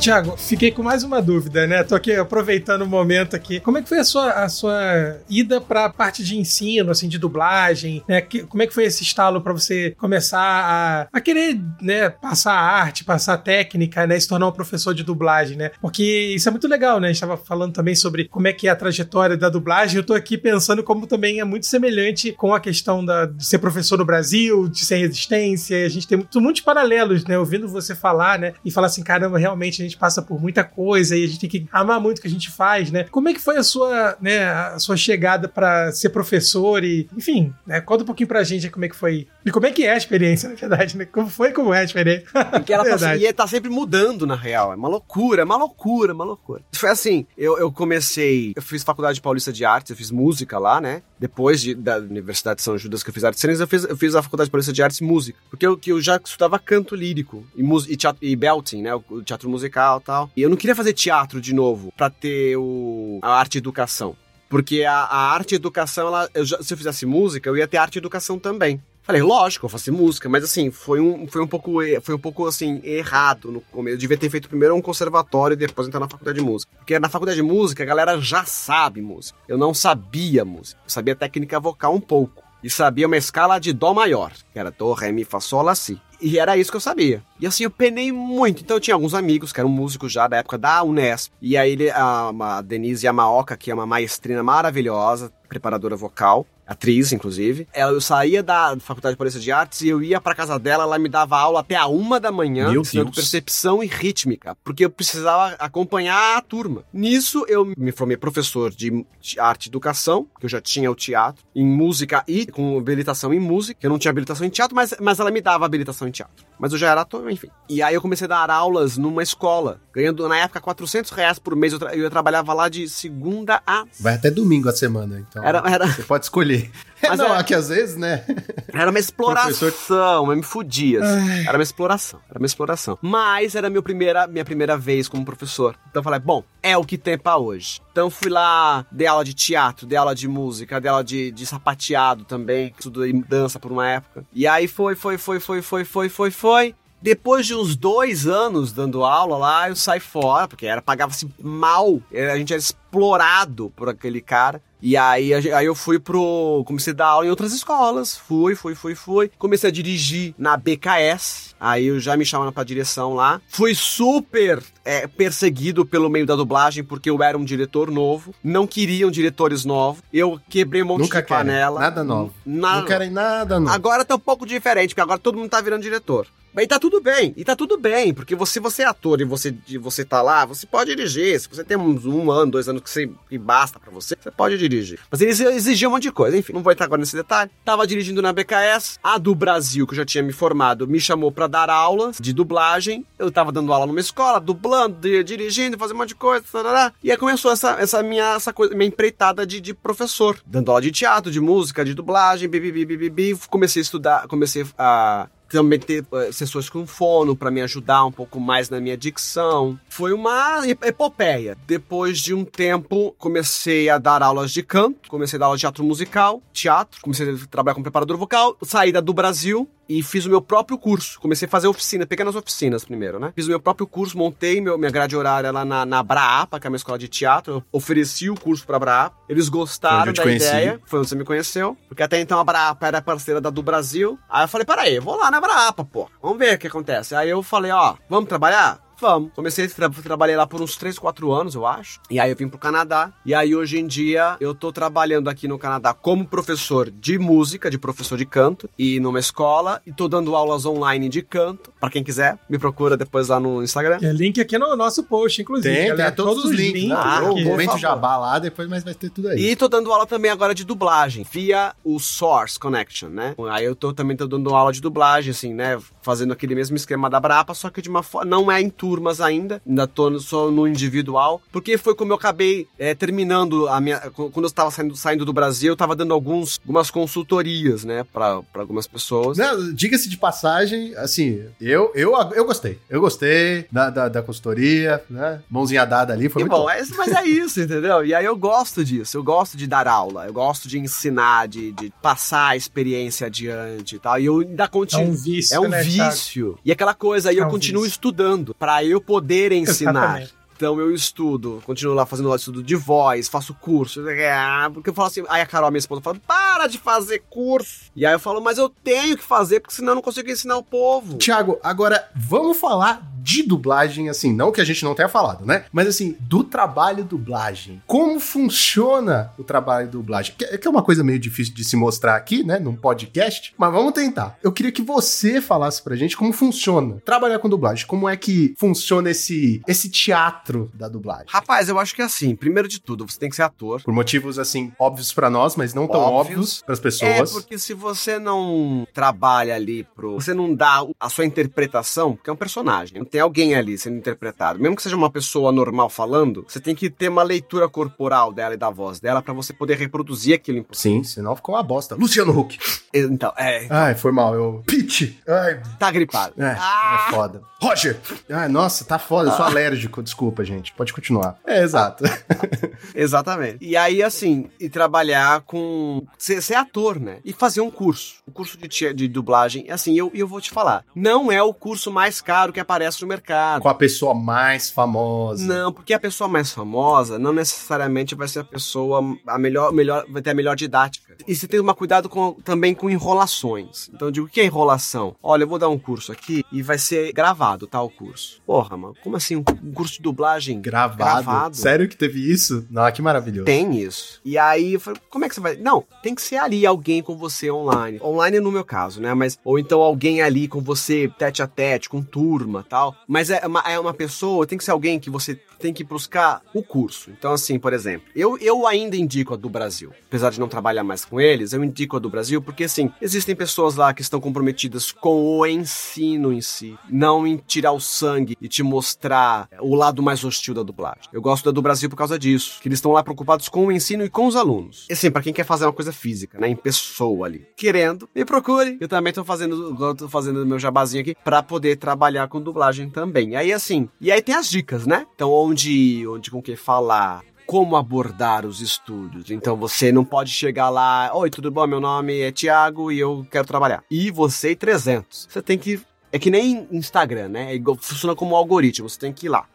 Tiago, fiquei com mais uma dúvida, né? Tô aqui aproveitando o momento aqui. Como é que foi a sua, a sua ida pra parte de ensino, assim, de dublagem, né? Que- como é que foi esse estalo pra você começar a, a querer, né, passar arte, passar técnica, né, e se tornar um professor de dublagem, né? Porque isso é muito legal, né? A gente tava falando também sobre como é que é a trajetória da dublagem. Eu tô aqui pensando como também é muito semelhante com a questão da, de ser professor no Brasil, de ser resistência. A gente tem muito, muitos paralelos, né? Ouvindo você falar, né? E falar assim, caramba, realmente a gente passa por muita coisa e a gente tem que amar muito o que a gente faz, né? Como é que foi a sua, né, a sua chegada pra ser professor e, enfim, né? Conta um pouquinho pra gente como é que foi. E como é que é a experiência, na verdade, né? Como foi, como é a experiência. Porque ela tá, e tá sempre mudando, na real. É uma loucura, é uma loucura, é uma loucura. Foi assim, eu, eu comecei, eu fiz faculdade paulista de artes, eu fiz música lá, né? Depois de- da Universidade de São Judas que eu fiz artes cênicas, eu fiz, eu fiz a faculdade paulista de artes e música. Porque eu, que eu já estudava canto lírico e, mus- e, teatro, e belting, né? O teatro musical e tal. E eu não queria fazer teatro de novo pra ter o, a arte educação. Porque a, a arte educação, ela, eu se eu fizesse música, eu ia ter arte educação também. Falei, lógico, eu faço música, mas assim, foi um, foi um pouco, foi um pouco assim, errado no começo. Eu devia ter feito primeiro um conservatório e depois entrar na faculdade de música. Porque na faculdade de música a galera já sabe música. Eu não sabia música. Eu sabia técnica vocal um pouco. E sabia uma escala de Dó maior, que era Dó, Ré, Mi, Fá, Sol, Lá, Si. E era isso que eu sabia. E assim, eu penei muito. Então eu tinha alguns amigos que eram músicos já da época da Unesp. E aí a, a Denise Yamaoka, que é uma maestrina maravilhosa, preparadora vocal, atriz, inclusive. Ela, eu saía da Faculdade de Paulista de Artes e eu ia pra casa dela, ela me dava aula até a uma da manhã, Meu ensinando Deus. percepção e rítmica, porque eu precisava acompanhar a turma. Nisso, eu me formei professor de arte e educação, que eu já tinha o teatro, em música e com habilitação em música, que eu não tinha habilitação em teatro, mas, mas ela me dava habilitação em teatro. Mas eu já era ator, enfim. E aí eu comecei a dar aulas numa escola, ganhando na época 400 reais por mês. Eu, tra- eu trabalhava lá de segunda a Vai até domingo a semana, então. Era- era- Você pode escolher. Mas não, era- aqui às vezes, né? Era uma exploração, Professor- eu me fudia. assim. Era uma exploração, era uma exploração. Mas era meu primeira, minha primeira vez como professor. Então eu falei, bom, é o que tem pra hoje. Então fui lá, dei aula de teatro, dei aula de música, dei aula de, de sapateado também, estudei dança por uma época. E aí foi, foi, foi, foi, foi, foi, foi, foi. Depois de uns dois anos dando aula lá, eu saí fora, porque era pagava-se mal. Era- A gente era explorado por aquele cara. E aí, aí eu fui pro. Comecei a dar aula em outras escolas. Fui, fui, fui, fui. Comecei a dirigir na BKS. Aí eu já me chamaram pra direção lá. Fui super é, perseguido pelo meio da dublagem, porque eu era um diretor novo. Não queriam diretores novos. Eu quebrei um monte Nunca de querem. panela. Nada novo. Na- Não querem nada, não. Agora tá um pouco diferente, porque agora todo mundo tá virando diretor. E tá tudo bem, e tá tudo bem, porque você, você é ator e você, você tá lá, você pode dirigir. Se você tem uns um ano, dois anos que, você, que basta pra você, você pode dirigir. Mas eles exigiam um monte de coisa, enfim, não vou entrar agora nesse detalhe. Tava dirigindo na BKS, a do Brasil, que eu já tinha me formado, me chamou pra dar aulas de dublagem. Eu tava dando aula numa escola, dublando, di- dirigindo, fazendo um monte de coisa, tarará. e aí começou essa, essa minha essa coisa, minha empreitada de, de professor, dando aula de teatro, de música, de dublagem, bibi, bibi, bibi. Comecei a estudar, comecei a também ter eh, sessões com fono pra me ajudar um pouco mais na minha dicção. Foi uma ep- epopeia. Depois de um tempo, comecei a dar aulas de canto, comecei a dar aula de teatro musical, teatro, comecei a trabalhar como preparador vocal, saída do Brasil e fiz o meu próprio curso. Comecei a fazer oficina, pequenas oficinas primeiro, né? Fiz o meu próprio curso, montei meu, minha grade horária lá na, na Braapa, que é a minha escola de teatro. Eu ofereci o curso pra Braapa. Eles gostaram da conheci. ideia. Foi onde você me conheceu. Porque até então a Braapa era parceira da do Brasil. Aí eu falei, peraí, vou lá na Braapa, pô. Vamos ver o que acontece. Aí eu falei, ó, vamos trabalhar? Vamos. Comecei a tra trabalhei lá por uns 3, 4 anos, eu acho. E aí eu vim pro Canadá. E aí hoje em dia eu tô trabalhando aqui no Canadá como professor de música, de professor de canto, e numa escola. E tô dando aulas online de canto. Pra quem quiser, me procura depois lá no Instagram. É link aqui no nosso post, inclusive. Tem, tem galera. todos, os links. Ah, o por momento jabá lá, depois mas vai ter tudo aí. E tô dando aula também agora de dublagem, via o Source Connection, né? Aí eu tô também tô dando aula de dublagem, assim, né? Fazendo aquele mesmo esquema da Brapa, só que de uma forma. Não é em turmas ainda, ainda tô só no individual, porque foi como eu acabei é, terminando a minha. Quando eu estava saindo, saindo do Brasil, eu tava dando alguns, algumas consultorias, né? Pra, pra algumas pessoas. Diga-se de passagem, assim, eu, eu, eu gostei. Eu gostei da, da, da consultoria, né? Mãozinha dada ali, foi E muito bom, bom. é, mas é isso, entendeu? E aí eu gosto disso, eu gosto de dar aula, eu gosto de ensinar, de, de passar a experiência adiante e tal. E eu ainda É continuo. um vício, É um né, Thiago? vício. E aquela coisa, aí É eu um continuo vício. estudando pra eu poder ensinar. Exatamente. Então eu estudo, continuo lá fazendo lá estudo de voz, faço curso. ah, Porque eu falo assim, aí a Carol, minha esposa, fala: para de fazer curso. E aí eu falo, mas eu tenho que fazer, porque senão eu não consigo ensinar o povo. Tiago, agora vamos falar de dublagem, assim, não que a gente não tenha falado, né? Mas assim, do trabalho dublagem. Como funciona o trabalho dublagem? Que, que é uma coisa meio difícil de se mostrar aqui, né? Num podcast, mas vamos tentar. Eu queria que você falasse pra gente como funciona trabalhar com dublagem. Como é que funciona esse, esse teatro da dublagem? Rapaz, eu acho que é assim, primeiro de tudo, você tem que ser ator. Por motivos, assim, óbvios pra nós, mas não tão Óbvios. óbvios pras É, pessoas. porque se você não trabalha ali pro. Você não dá a sua interpretação, porque é um personagem. Não tem alguém ali sendo interpretado. Mesmo que seja uma pessoa normal falando, você tem que ter uma leitura corporal dela e da voz dela pra você poder reproduzir aquilo em Sim, senão ficou uma bosta. Luciano Huck. Então, é. Ai, foi mal. Eu. Pete. Ai, Tá gripado. É, Ah! é foda. Roger! Ah, nossa, tá foda, eu sou alérgico, desculpa, gente. Pode continuar. É, exato. Exatamente. E aí, assim, e trabalhar com. Ser, ser ator, né? E fazer um curso. O curso de, de dublagem, assim, eu, eu vou te falar. Não é o curso mais caro que aparece no mercado. Com a pessoa mais famosa. Não, porque a pessoa mais famosa não necessariamente vai ser a pessoa a melhor, melhor vai ter a melhor didática. E você tem que tomar cuidado com, também com enrolações. Então eu digo, o que é enrolação? Olha, eu vou dar um curso aqui e vai ser gravado, tá, o curso. Porra, mano, como assim um, curso de dublagem Gravado. Gravado. Sério que teve isso? Não, que maravilhoso. tem isso. E aí eu falei, como é que você vai? Não, tem que ser ali alguém com você online. Online no meu caso, né? Mas ou então alguém ali com você tete a tete, com turma, tal. Mas é uma, é uma pessoa, tem que ser alguém que você tem que buscar o curso. Então assim, por exemplo, eu, eu ainda indico a do Brasil. Apesar de não trabalhar mais com eles, eu indico a do Brasil porque assim, existem pessoas lá que estão comprometidas com o ensino em si, não em tirar o sangue e te mostrar o lado mais hostil da dublagem. Eu gosto da do Brasil por causa disso, que eles estão lá preocupados com o ensino e com os alunos. E assim, pra quem quer fazer uma coisa física, né, em pessoa ali, querendo, me procure. Eu também tô fazendo, tô fazendo meu jabazinho aqui pra poder trabalhar com dublagem também. Aí assim, e aí tem as dicas, né? Então onde, onde com que falar, como abordar os estúdios. Então você não pode chegar lá, oi, tudo bom? Meu nome é Thiago e eu quero trabalhar. E você e 300. Você tem que é que nem Instagram, né? É igual- funciona como um algoritmo. Você tem que ir lá.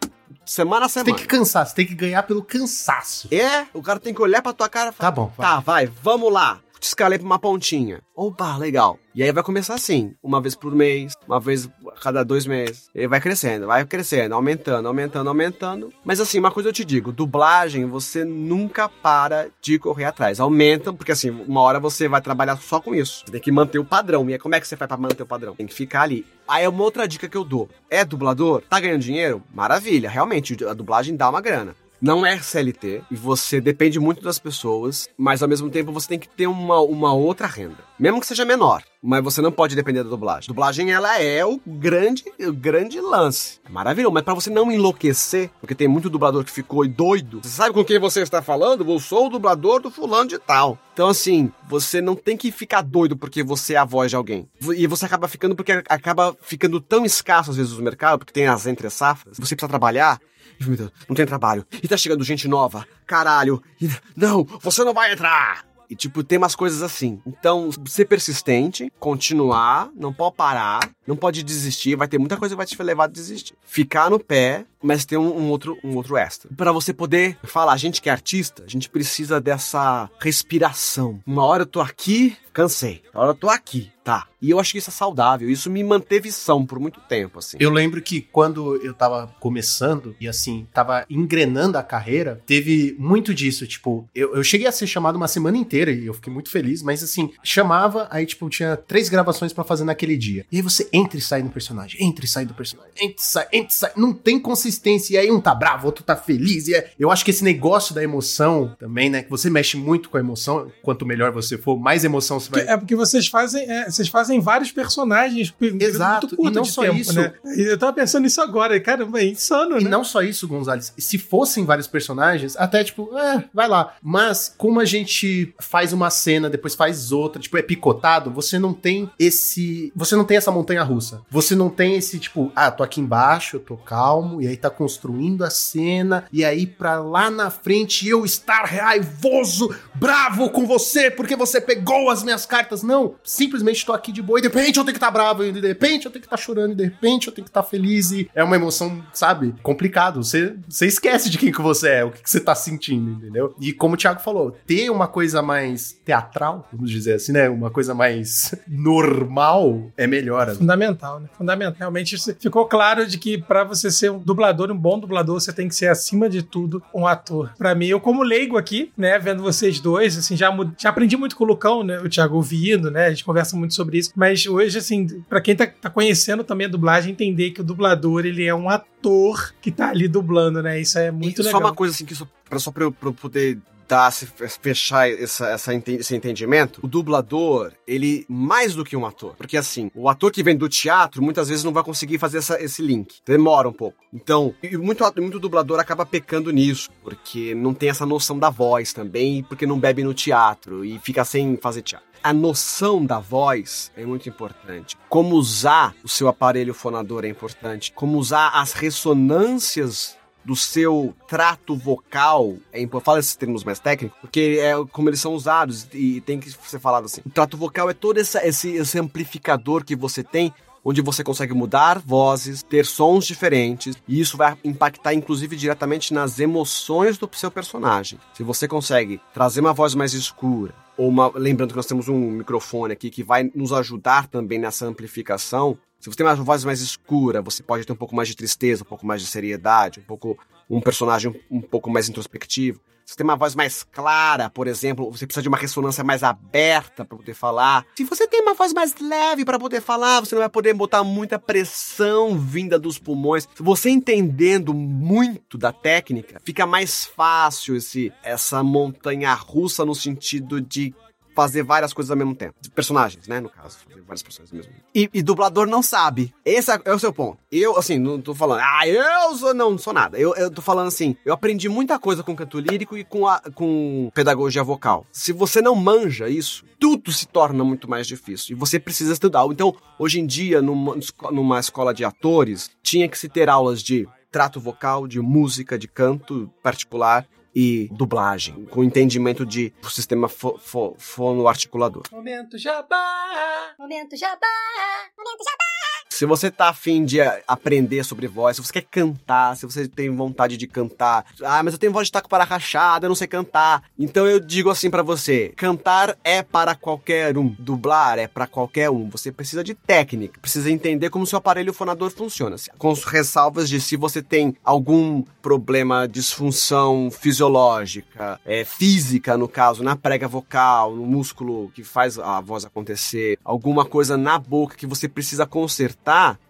semana a Você semana. tem que cansar, você tem que ganhar pelo cansaço. É, o cara tem que olhar pra tua cara e falar, Tá bom, vai. Tá, vai, vamos lá. Escalei pra uma pontinha. Opa, legal. E aí vai começar assim, uma vez por mês, uma vez a cada dois meses. E vai crescendo, vai crescendo, aumentando, aumentando, aumentando. Mas assim, uma coisa eu te digo, dublagem, você nunca para de correr atrás. Aumenta, porque assim, uma hora você vai trabalhar só com isso. Você tem que manter o padrão. E aí, como é que você faz pra manter o padrão? Tem que ficar ali. Aí é uma outra dica que eu dou. É dublador? Tá ganhando dinheiro? Maravilha, realmente, a dublagem dá uma grana não é CLT e você depende muito das pessoas, mas ao mesmo tempo você tem que ter uma, uma outra renda. Mesmo que seja menor, mas você não pode depender da dublagem. Dublagem, ela é o grande, o grande lance. É maravilhoso, mas para você não enlouquecer, porque tem muito dublador que ficou doido. Você sabe com quem você está falando? Eu sou o dublador do fulano de tal. Então, assim, você não tem que ficar doido porque você é a voz de alguém. E você acaba ficando porque acaba ficando tão escasso às vezes no mercado, porque tem as entre safras. Você precisa trabalhar meu Deus, não tem trabalho. E tá chegando gente nova. Caralho. E, não, você não vai entrar. E, tipo, tem umas coisas assim. Então, ser persistente, continuar, não pode parar, não pode desistir. Vai ter muita coisa que vai te levar a desistir. Ficar no pé, mas ter um, um outro, um outro extra. Para você poder falar, a gente que é artista, a gente precisa dessa respiração. Uma hora eu tô aqui, cansei. Uma hora eu tô aqui, tá. E eu acho que isso é saudável. Isso me manteve são por muito tempo, assim. Eu lembro que quando eu tava começando e assim, tava engrenando a carreira, teve muito disso. Tipo, eu, eu cheguei a ser chamado uma semana inteira e eu fiquei muito feliz, mas assim, chamava, aí tipo, tinha três gravações para fazer naquele dia. E aí você entra e sai no personagem, entra e sai do personagem, entra e sai, entra e sai. Não tem consistência. E aí um tá bravo, outro tá feliz. E é... eu acho que esse negócio da emoção também, né? Que você mexe muito com a emoção. Quanto melhor você for, mais emoção você vai. É porque vocês fazem, é, vocês fazem vários personagens Exato, muito curto e não só tempo, isso. né? E Eu tava pensando nisso agora, e, caramba, é insano, E né? não só isso, Gonzalez. Se fossem vários personagens, até tipo, é, vai lá. Mas como a gente faz uma cena, depois faz outra, tipo, é picotado, você não tem esse. Você não tem essa montanha russa. Você não tem esse, tipo, ah, tô aqui embaixo, eu tô calmo, e aí tá construindo a cena, e aí pra lá na frente eu estar raivoso, bravo com você, porque você pegou as minhas cartas. Não, simplesmente tô aqui de boa, e de repente eu tenho que estar bravo, e de repente eu tenho que estar chorando, e de repente eu tenho que estar feliz, e é uma emoção, sabe, complicado. Você, você esquece de quem que você é, o que, que você tá sentindo, entendeu? E como o Thiago falou, ter uma coisa mais teatral, vamos dizer assim, né? Uma coisa mais normal é melhor. Fundamental, né? Fundamental. Realmente ficou claro de que pra você ser um dublador, um bom dublador, você tem que ser acima de tudo um ator. Pra mim, eu como leigo aqui, né, vendo vocês dois, assim, já, já aprendi muito com o Lucão, né, o Thiago ouvindo, né, a gente conversa muito sobre isso, mas hoje, assim, pra quem tá, tá conhecendo também a dublagem, entender que o dublador, ele é um ator que tá ali dublando, né, isso é muito e legal. só uma coisa assim, que só, pra, só pra eu, pra eu poder se- fechar essa, essa esse entendimento, o dublador, ele mais do que um ator. Porque assim, o ator que vem do teatro, muitas vezes não vai conseguir fazer essa- esse link. Demora um pouco. Então, e muito, muito dublador acaba pecando nisso, porque não tem essa noção da voz também, porque não bebe no teatro e fica sem fazer teatro. A noção da voz é muito importante. Como usar o seu aparelho fonador é importante. Como usar as ressonâncias do seu trato vocal, é fala esses termos mais técnicos, porque é como eles são usados e tem que ser falado assim. O trato vocal é todo essa- esse, esse amplificador que você tem, onde você consegue mudar vozes, ter sons diferentes, e isso vai impactar inclusive diretamente nas emoções do seu personagem. Se você consegue trazer uma voz mais escura, ou uma, lembrando que nós temos um microfone aqui que vai nos ajudar também nessa amplificação. Se você tem uma voz mais escura, você pode ter um pouco mais de tristeza, um pouco mais de seriedade, um pouco um personagem um, pouco mais introspectivo. Se você tem uma voz mais clara, por exemplo, você precisa de uma ressonância mais aberta para poder falar. Se você tem uma voz mais leve para poder falar, você não vai poder botar muita pressão vinda dos pulmões. Você entendendo muito da técnica, fica mais fácil esse essa montanha russa no sentido de fazer várias coisas ao mesmo tempo. Personagens, né, no caso. Fazer várias personagens ao mesmo tempo. E, e dublador não sabe. Esse é, é o seu ponto. Eu, assim, não tô falando, ah, eu sou, não, não sou nada. Eu, eu tô falando assim, eu aprendi muita coisa com canto lírico e com, a, com pedagogia vocal. Se você não manja isso, tudo se torna muito mais difícil. E você precisa estudar. Então, hoje em dia, numa, numa escola de atores, tinha que se ter aulas de trato vocal, de música, de canto particular e dublagem, com entendimento de o sistema fo, fo, fonoarticulador. Momento jabá! Momento jabá! Momento jabá! Se você tá afim de a- aprender sobre voz, se você quer cantar, se você tem vontade de cantar, ah, mas eu tenho voz de taco para rachada, eu não sei cantar. Então eu digo assim pra você: cantar é para qualquer um, dublar é pra qualquer um. Você precisa de técnica, precisa entender como seu aparelho fonador funciona. Com as ressalvas de se você tem algum problema, disfunção fisiológica, é, física, no caso, na prega vocal, no músculo que faz a voz acontecer, alguma coisa na boca que você precisa consertar,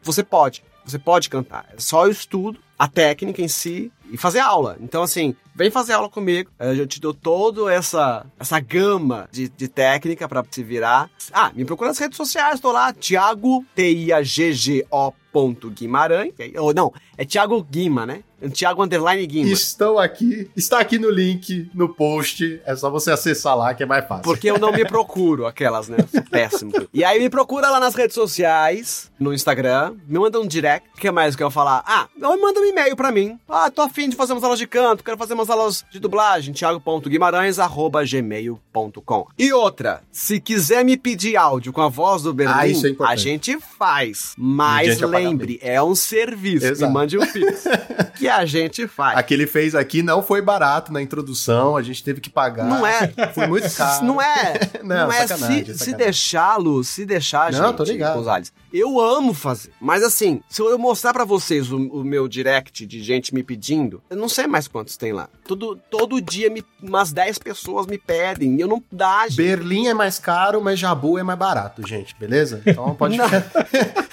você pode. Você pode cantar. É só o estudo, a técnica em si e fazer aula. Então, assim, vem fazer aula comigo. Eu te dou toda essa, essa gama de, de técnica pra se virar. Ah, me procura nas redes sociais, tô lá, Thiago, T-I-A-G-G-O ponto Guimarães. Ou não, é Thiago Guima, né? Thiago Underline Guima. Estão aqui, está aqui no link, no post. É só você acessar lá que é mais fácil. Porque eu não me procuro, aquelas, né? Sou péssimo. E aí me procura lá nas redes sociais, no Instagram, me manda um direct. O que mais que eu falar? Ah, ou manda um e-mail pra mim. Ah, tô afim de fazer umas aulas de canto, quero fazer umas aulas de dublagem. thiago.guimarães.gmail.com E outra, se quiser me pedir áudio com a voz do Berlim, Ah, é a gente faz. Mas lembre, é um serviço. Exato. Me mande um pix. que a gente faz. A que ele fez aqui não foi barato na introdução, a gente teve que pagar. Não é. Foi muito caro. Não é. Não, Não, é. sacanagem, se, se sacanagem. deixá-lo, se deixar, Não, gente, tô ligado. Gonzalez, eu amo fazer. Mas assim, se eu mostrar pra vocês o, o meu direct de gente me pedindo, eu não sei mais quantos tem lá. Todo, todo dia me, umas 10 pessoas me pedem. Eu não dá, gente. Berlim é mais caro, mas Jabu é mais barato, gente, beleza? Então pode ficar.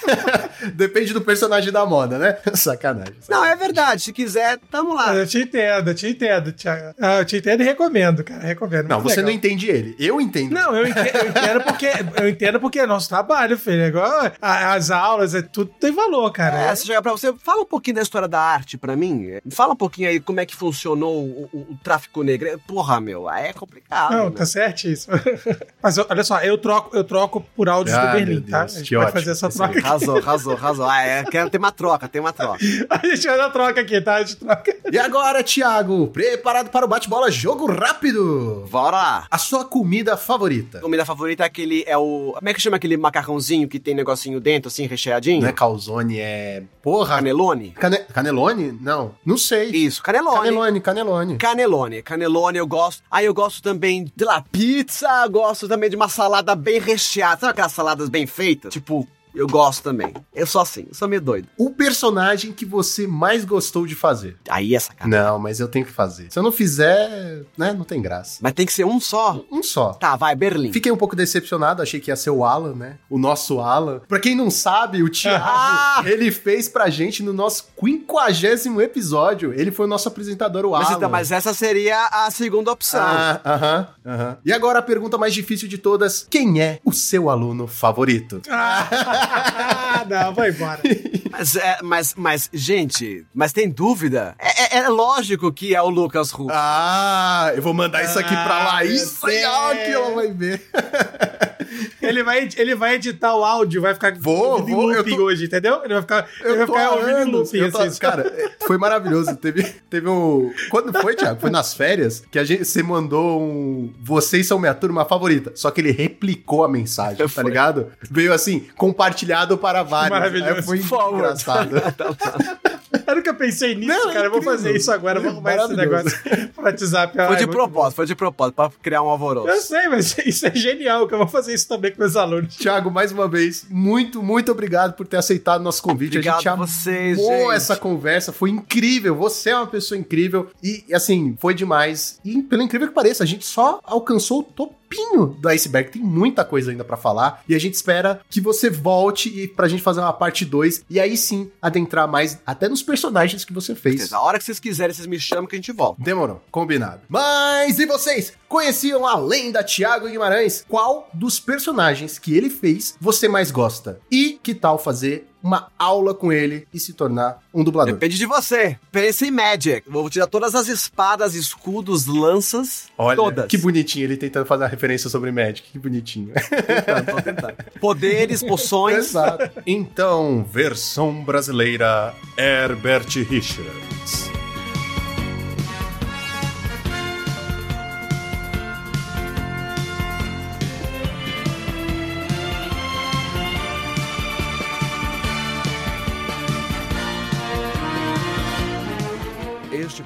Depende do personagem da moda, né? Sacanagem. Não, é verdade. Se quiser, tamo lá. Eu te entendo, eu te entendo, Thiago. Ah, eu te entendo e recomendo, cara. Recomendo. Não, você legal. não entende ele. Eu entendo. Não, eu entendo, eu entendo porque eu entendo porque é nosso trabalho, filho. É igual as aulas, é, tudo tem valor, cara. É, se chegar pra você, fala um pouquinho da história da arte pra mim. Fala um pouquinho aí como é que funcionou o, o- o tráfico negro. Porra, meu, aí é complicado. Não, né? tá certíssimo. Mas olha só, eu troco, eu troco por áudios Ah, do Berlim, tá? Deus, A gente pode ótimo. fazer essa troca. Arrasou, arrasou, arrasou. Ah, é, quero ter uma troca, tem uma troca. A gente faz a troca aqui, tá? A gente troca. E agora, Thiago, preparado para o bate-bola jogo rápido? Bora lá. A sua comida favorita? Comida favorita é aquele, é o... Como é que chama aquele macarrãozinho que tem negocinho dentro, assim, recheadinho? Não é calzone, é. Porra. Canelone? Cane... Canelone? Não. Não sei. Isso, canelone. Canelone, canelone. Canelone, canelone eu gosto. Aí eu gosto também de la pizza, gosto também de uma salada bem recheada. Sabe aquelas saladas bem feitas? Tipo, eu gosto também. Eu sou assim, eu sou meio doido. O personagem que você mais gostou de fazer? Aí é sacanagem. Não, mas eu tenho que fazer. Se eu não fizer, né, não tem graça. Mas tem que ser um só. Um só. Tá, vai, Berlim. Fiquei um pouco decepcionado, achei que ia ser o Alan, né? O nosso Alan. Pra quem não sabe, o Thiago, Ah! ele fez pra gente no nosso quinquagésimo episódio. Ele foi o nosso apresentador, o Mas, Alan. então, mas essa seria a segunda opção. Ah, aham, aham. E agora a pergunta mais difícil de todas: quem é o seu aluno favorito? Ah, não, vai embora. Mas, é, mas, mas, gente, mas tem dúvida? É, é- é lógico que é o Lucas Huck. Ah, eu vou mandar isso aqui pra Ah, Laís Sayal, Deus. que ela vai ver. Ele vai, ele vai editar o áudio, vai ficar Vou, vou, eu looping tô- hoje, entendeu? Ele vai ficar, ele vai Eu tô ficar ouvindo looping. eu tô- assim. Cara, foi maravilhoso. Teve, teve um. Quando foi, Thiago? Foi nas férias que a gente, você mandou um. Vocês são minha turma favorita. Só que ele replicou a mensagem, tá Foi. ligado? Veio assim, compartilhado para vários. Maravilhoso. Aí foi Forward. engraçado. Pensei nisso, Não, é cara. Eu vou fazer isso agora, vou arrumar esse negócio pro WhatsApp. Foi de propósito, foi de propósito, pra criar um alvoroço. bom. Eu sei, mas isso é genial, que eu vou fazer isso também com meus alunos. Thiago, mais uma vez, muito, muito obrigado por ter aceitado nosso convite. Obrigado a gente a amou vocês, gente. essa conversa, foi incrível. Você é uma pessoa incrível e, assim, foi demais. E, pelo incrível que pareça, a gente só alcançou o topinho do iceberg. Tem muita coisa ainda pra falar e a gente espera que você volte e pra gente fazer uma parte 2 e aí sim adentrar mais até nos personagens que você fez. A hora que vocês quiserem, vocês me chamam que a gente volta. Demorou, combinado. Mas e vocês? Conheciam a lenda Thiago Guimarães? Qual dos personagens que ele fez você mais gosta? E que tal fazer uma aula com ele e se tornar um dublador? Depende de você. Pense em Magic. Vou tirar todas as espadas, escudos, lanças. Olha, todas. que bonitinho ele tentando fazer a referência sobre Magic, que bonitinho. tentando, tô tentando. Poderes, poções. Exato. Então, versão brasileira Herbert Richards.